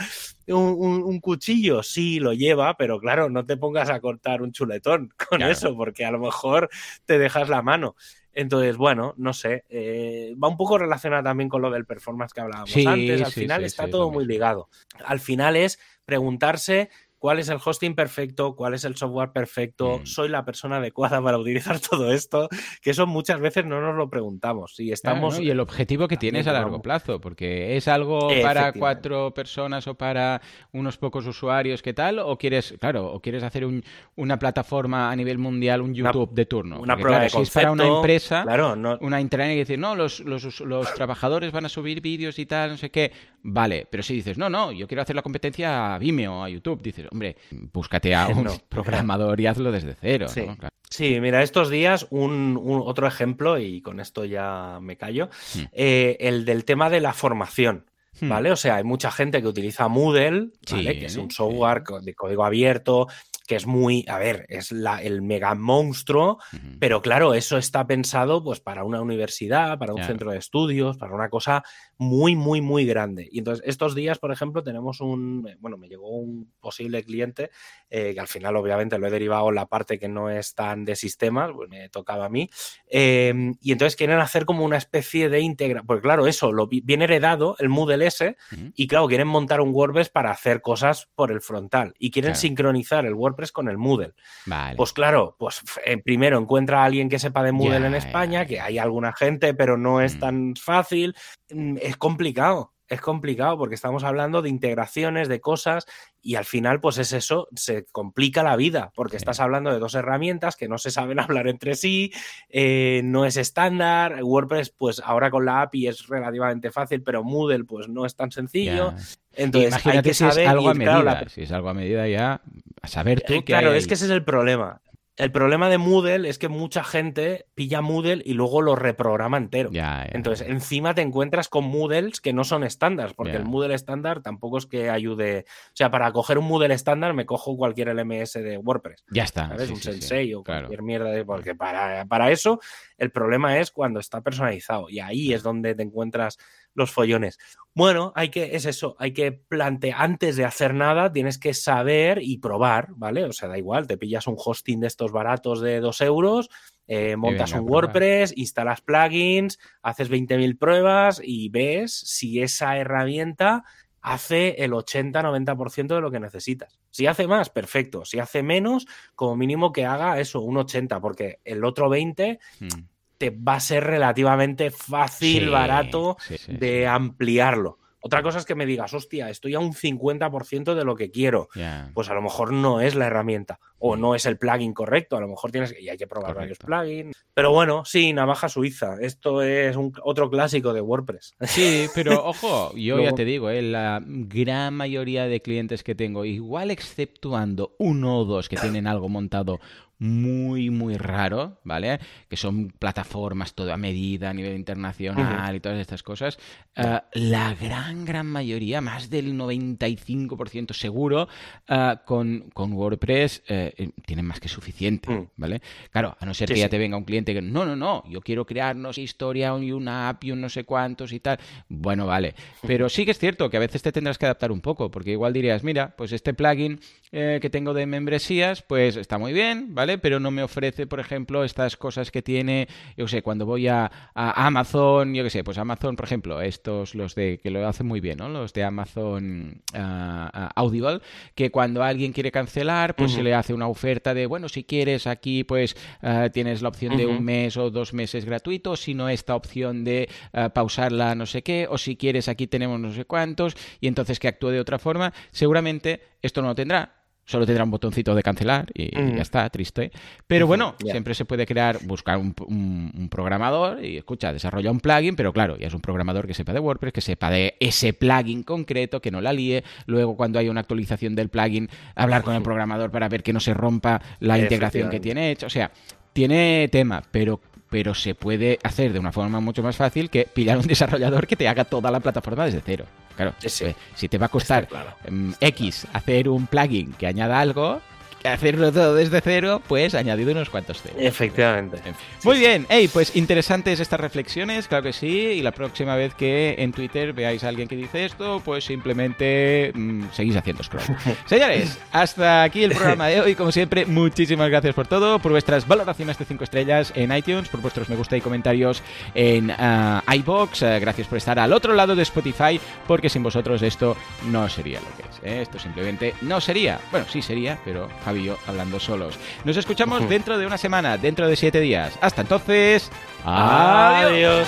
Speaker 2: un, cuchillo, sí lo lleva, pero claro, no te pongas a cortar un chuletón con eso, porque a lo mejor te dejas la mano. Entonces, bueno, no sé, eh, va un poco relacionado también con lo del performance que hablábamos antes. Al final está todo muy ligado. Al final es preguntarse cuál es el hosting perfecto, cuál es el software perfecto,
Speaker 1: Mm.
Speaker 2: soy la persona adecuada para utilizar todo esto, que eso muchas veces no nos lo preguntamos.
Speaker 1: Claro,
Speaker 2: estamos
Speaker 1: ¿no? Y el objetivo que tienes a largo
Speaker 2: vamos.
Speaker 1: plazo, porque es algo para cuatro personas o para unos pocos usuarios, ¿qué tal? O quieres, claro, o quieres hacer un- una plataforma a nivel mundial, un
Speaker 2: Una-
Speaker 1: YouTube de turno.
Speaker 2: una
Speaker 1: Porque,
Speaker 2: prueba
Speaker 1: claro,
Speaker 2: de
Speaker 1: si es para una
Speaker 2: concepto,
Speaker 1: empresa,
Speaker 2: claro, no-
Speaker 1: una intranet que dice, no, los, los, los trabajadores van a subir vídeos y tal, no sé qué. Vale, pero si dices, no, no, yo quiero hacer la competencia a Vimeo, a YouTube, dices, hombre, búscate a un
Speaker 2: No.
Speaker 1: programador y hazlo desde cero,
Speaker 2: Sí.
Speaker 1: ¿no? Claro.
Speaker 2: Sí, mira, estos días un, un- otro ejemplo, y con esto ya me callo,
Speaker 1: Hmm.
Speaker 2: eh, el del tema de la formación.
Speaker 1: Hmm.
Speaker 2: ¿Vale? O sea, hay mucha gente que utiliza Moodle, ¿vale?
Speaker 1: Sí,
Speaker 2: que es un software de código abierto, que es muy, a ver, es la, el mega monstruo, pero claro, eso está pensado pues para una universidad, para un
Speaker 1: Claro.
Speaker 2: centro de estudios, para una cosa muy, muy, muy grande. Y entonces, estos días, por ejemplo, tenemos un, bueno, me llegó un posible cliente eh, que al final obviamente lo he derivado en la parte que no es tan de sistemas, pues me tocaba a mí. Eh, y entonces quieren hacer como una especie de integra, porque claro, eso lo vi- viene heredado, el Moodle
Speaker 1: Ujú.
Speaker 2: y claro, quieren montar un WordPress para hacer cosas por el frontal y quieren
Speaker 1: Claro.
Speaker 2: sincronizar el WordPress con el Moodle.
Speaker 1: Vale.
Speaker 2: Pues claro, pues eh, primero encuentra a alguien que sepa de Moodle en España, que hay alguna gente, pero no es
Speaker 1: Mm.
Speaker 2: tan fácil. Mm, Es complicado, es complicado porque estamos hablando de integraciones, de cosas, y al final, pues es eso, se complica la vida, porque
Speaker 1: Sí.
Speaker 2: estás hablando de dos herramientas que no se saben hablar entre sí, eh, no es estándar. WordPress, pues ahora con la API es relativamente fácil, pero Moodle, pues no es tan sencillo. Entonces, hay que
Speaker 1: si es algo a
Speaker 2: claro,
Speaker 1: medida.
Speaker 2: la-
Speaker 1: Si es algo a medida ya, a saber tú
Speaker 2: eh,
Speaker 1: qué
Speaker 2: claro,
Speaker 1: hay
Speaker 2: es que ese es el problema. El problema de Moodle es que mucha gente pilla Moodle y luego lo reprograma entero. Entonces, encima te encuentras con Moodles que no son estándar, porque el Moodle estándar tampoco es que ayude. O sea, para coger un Moodle estándar me cojo cualquier LMS de WordPress.
Speaker 1: Ya está.
Speaker 2: ¿Sabes?
Speaker 1: sí,
Speaker 2: un
Speaker 1: sí, sí.
Speaker 2: Sensei o
Speaker 1: Claro.
Speaker 2: cualquier mierda. De, porque para, para eso el problema es cuando está personalizado. Y ahí es donde te encuentras los follones. Bueno, hay que, es eso, hay que plantear, antes de hacer nada, tienes que saber y probar, ¿vale? O sea, da igual, te pillas un hosting de estos baratos de dos euros, eh, montas un. WordPress, instalas plugins, haces 20.000 pruebas y ves si esa herramienta hace el 80-90% de lo que necesitas. Si hace más, perfecto. Si hace menos, como mínimo que haga eso, un 80, porque el otro 20
Speaker 1: Mm.
Speaker 2: Te va a ser relativamente fácil,
Speaker 1: Sí,
Speaker 2: de
Speaker 1: sí, sí,
Speaker 2: de
Speaker 1: sí.
Speaker 2: ampliarlo. Otra cosa es que me digas, hostia, estoy a un 50% de lo que quiero. Pues a lo mejor no es la herramienta o
Speaker 1: Mm.
Speaker 2: no es el plugin correcto. A lo mejor tienes que, y hay que probar varios plugins. Pero bueno, sí, navaja suiza. Esto es un, otro clásico de WordPress.
Speaker 1: Sí, pero ojo, yo ya te digo, eh, la gran mayoría de clientes que tengo, igual exceptuando uno o dos que tienen algo montado muy, muy raro, ¿vale? Que son plataformas todo a medida a nivel internacional y todas estas cosas. eh, la gran, gran mayoría, más del 95% seguro, eh, con, con WordPress eh, tienen más que suficiente,
Speaker 2: Mm.
Speaker 1: ¿vale? Claro, a no ser
Speaker 2: Sí,
Speaker 1: que ya
Speaker 2: sí.
Speaker 1: te venga un cliente que no, no, no, yo quiero crearnos historia y una app y un no sé cuántos y tal. Bueno, vale. Pero sí que es cierto que a veces te tendrás que adaptar un poco, porque igual dirías, mira, pues este plugin eh, que tengo de membresías, pues está muy bien, ¿vale? Pero no me ofrece, por ejemplo, estas cosas que tiene, yo qué sé, cuando voy a, a Amazon, yo qué sé, pues Amazon, por ejemplo, estos, los de que lo hacen muy bien, ¿no? Los de Amazon ah, Audible, que cuando alguien quiere cancelar, pues se le hace una oferta de, bueno, si quieres aquí, pues ah, tienes la opción de un mes o dos meses gratuitos, si no esta opción de pausarla no sé qué, o si quieres aquí tenemos no sé cuántos, y entonces que actúe de otra forma, seguramente esto no lo tendrá. Solo tendrá un botoncito de cancelar y, ya está, triste. Pero bueno, siempre se puede crear, buscar un, un- un programador y escucha, desarrolla un plugin, pero claro, ya es un programador que sepa de WordPress, que sepa de ese plugin concreto, que no la líe. Luego, cuando haya una actualización del plugin, hablar con el programador para ver que no se rompa la integración que tiene hecho. O sea, tiene tema, pero pero se puede hacer de una forma mucho más fácil que pillar un desarrollador que te haga toda la plataforma desde cero. Claro,
Speaker 2: Sí, sí.
Speaker 1: eh, si te va a costar
Speaker 2: claro.
Speaker 1: mm, X hacer un plugin que añada algo, hacerlo todo desde cero, pues añadido unos cuantos ceros.
Speaker 2: Efectivamente.
Speaker 1: Muy bien, hey, pues interesantes estas reflexiones, claro que sí, y la próxima vez que en Twitter veáis a alguien que dice esto, pues simplemente mm, seguís haciendo scroll. Señores, hasta aquí el programa de hoy, como siempre, muchísimas gracias por todo, por vuestras valoraciones de 5 estrellas en iTunes, por vuestros me gusta y comentarios en uh, iBox, uh, gracias por estar al otro lado de Spotify, porque sin vosotros esto no sería lo que es, ¿eh? esto simplemente no sería, bueno, sí sería, pero Javi y yo hablando solos. Nos escuchamos dentro de una semana, dentro de 7 días. Hasta entonces, adiós.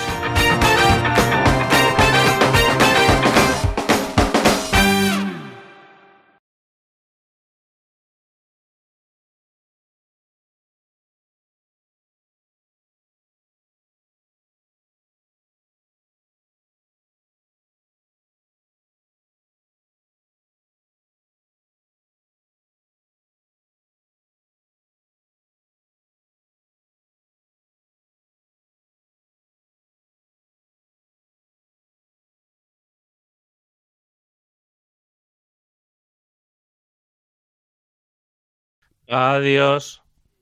Speaker 2: Adiós.